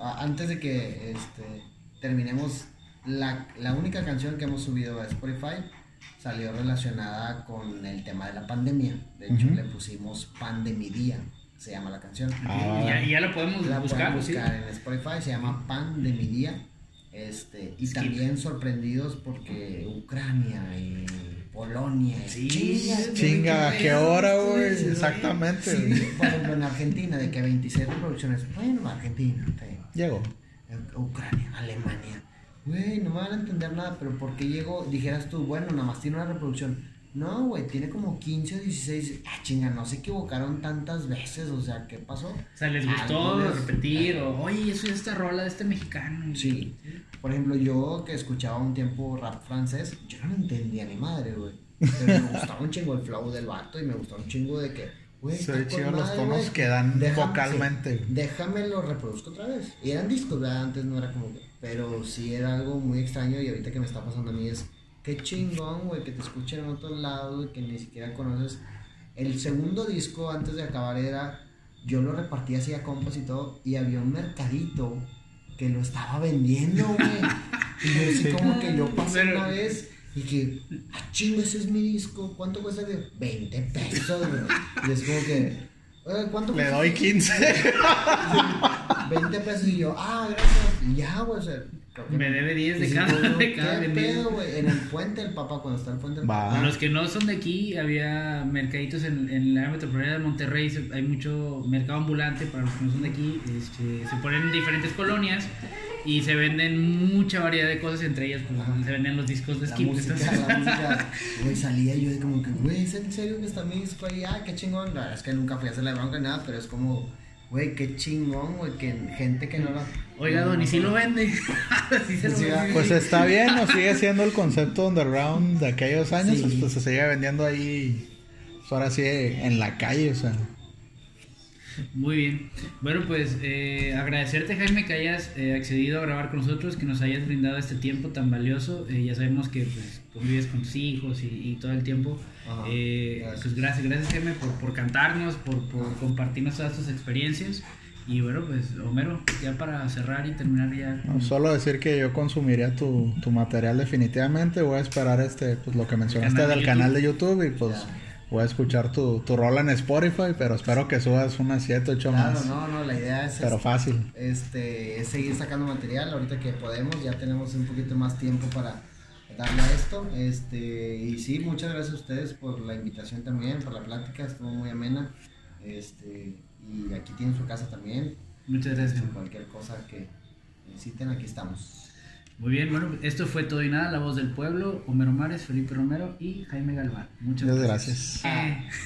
Antes de que este, terminemos, la, la única canción que hemos subido a Spotify salió relacionada con el tema de la pandemia. De hecho, Ujú. le pusimos Pan de mi día, se llama la canción. Ah, Y ya, ya lo podemos La buscar, ¿sí? buscar en Spotify, se llama Pan de mi día. Este, y Skip. también sorprendidos porque Ucrania y Polonia. y Sí, chinga, Chinga, ¿a qué hora, güey? Exactamente. Sí, por ejemplo, en Argentina, de que 26 reproducciones. Bueno, Argentina. Llegó. Ucrania, Alemania. Güey, no me van a entender nada, pero ¿por qué llegó? Dijeras tú, bueno, nada más tiene una reproducción. No, güey, tiene como 15 o 16. Ah, chinga, no se equivocaron tantas veces, o sea, ¿qué pasó? O sea, les gustó les- repetir, o oye, eso es esta rola de este mexicano. Sí. Por ejemplo, yo que escuchaba un tiempo rap francés, yo no lo entendía ni madre, güey. Pero me gustaba un chingo el flow del vato y me gustaba un chingo de que, güey, con chido los tonos que dan Déjame- vocalmente. sí, déjame lo reproduzco otra vez. Y eran discos, ¿verdad? Antes no era como que. Pero sí era algo muy extraño y ahorita que me está pasando a mí es. Qué chingón, güey, que te escuchen en otros lados, güey, que ni siquiera conoces. El segundo disco antes de acabar era. Yo lo repartía así a compas y todo. Y había un mercadito que lo estaba vendiendo, güey. Y yo así Sí. como que yo pasé Pero- una vez y que, ah, chingo, ese es mi disco. ¿Cuánto cuesta? el disco? 20 pesos, güey. Y es como que, "Eh, ¿cuánto Le cuesta? doy 15. 20 pesos y yo, ah, gracias. Y ya, güey, o sea. Me debe 10 de Y cada, güey, de cada ¿Qué pedo, güey? En el puente del papá, cuando está el puente del Va. papá. Los que no son de aquí, había mercaditos en, en la área metropolitana de Monterrey, se- hay mucho mercado ambulante para los que no son de aquí, este, se ponen en diferentes colonias y se venden mucha variedad de cosas, entre ellas pues, se venden los discos de skip. güey, salía yo de como que, güey, ¿es en serio que está mi disco ahí? Ah, qué chingón. La verdad es que nunca fui a hacer la bronca ni nada, pero es como, güey, qué chingón, güey, que gente que no lo. Oiga, Don, ¿y si lo vende? sí se lo vende. Pues está bien, o sigue siendo el concepto underground de aquellos años, Sí. pues, pues, se sigue vendiendo ahí, pues, ahora sí, en la calle, o sea. Muy bien. Bueno, pues eh, agradecerte, Jaime, que hayas eh, accedido a grabar con nosotros, que nos hayas brindado este tiempo tan valioso. Eh, ya sabemos que pues, convives con tus hijos y, y todo el tiempo. Ajá, Eh, gracias. pues gracias, gracias, Jaime, por, por cantarnos, por, por compartirnos todas tus experiencias. Y bueno, pues Homero, ya para cerrar y terminar ya. No, solo decir que yo consumiría tu, tu material definitivamente, voy a esperar este, pues lo que mencionaste canal de del YouTube. canal de YouTube y pues Ya. voy a escuchar tu, tu rola en Spotify, pero espero que subas unas 7, 8 Claro, más. no, no, la idea es. Pero fácil. este, es seguir sacando material ahorita que podemos, ya tenemos un poquito más tiempo para darle a esto, este, y sí, muchas gracias a ustedes por la invitación también, por la plática, estuvo muy amena, este, y aquí tienen su casa también, Muchas gracias. Jaime. cualquier cosa que necesiten, aquí estamos. Muy bien, bueno, esto fue todo y nada, la voz del pueblo, Homero Mares, Felipe Romero y Jaime Galván. Muchas Muchas gracias. gracias. Eh,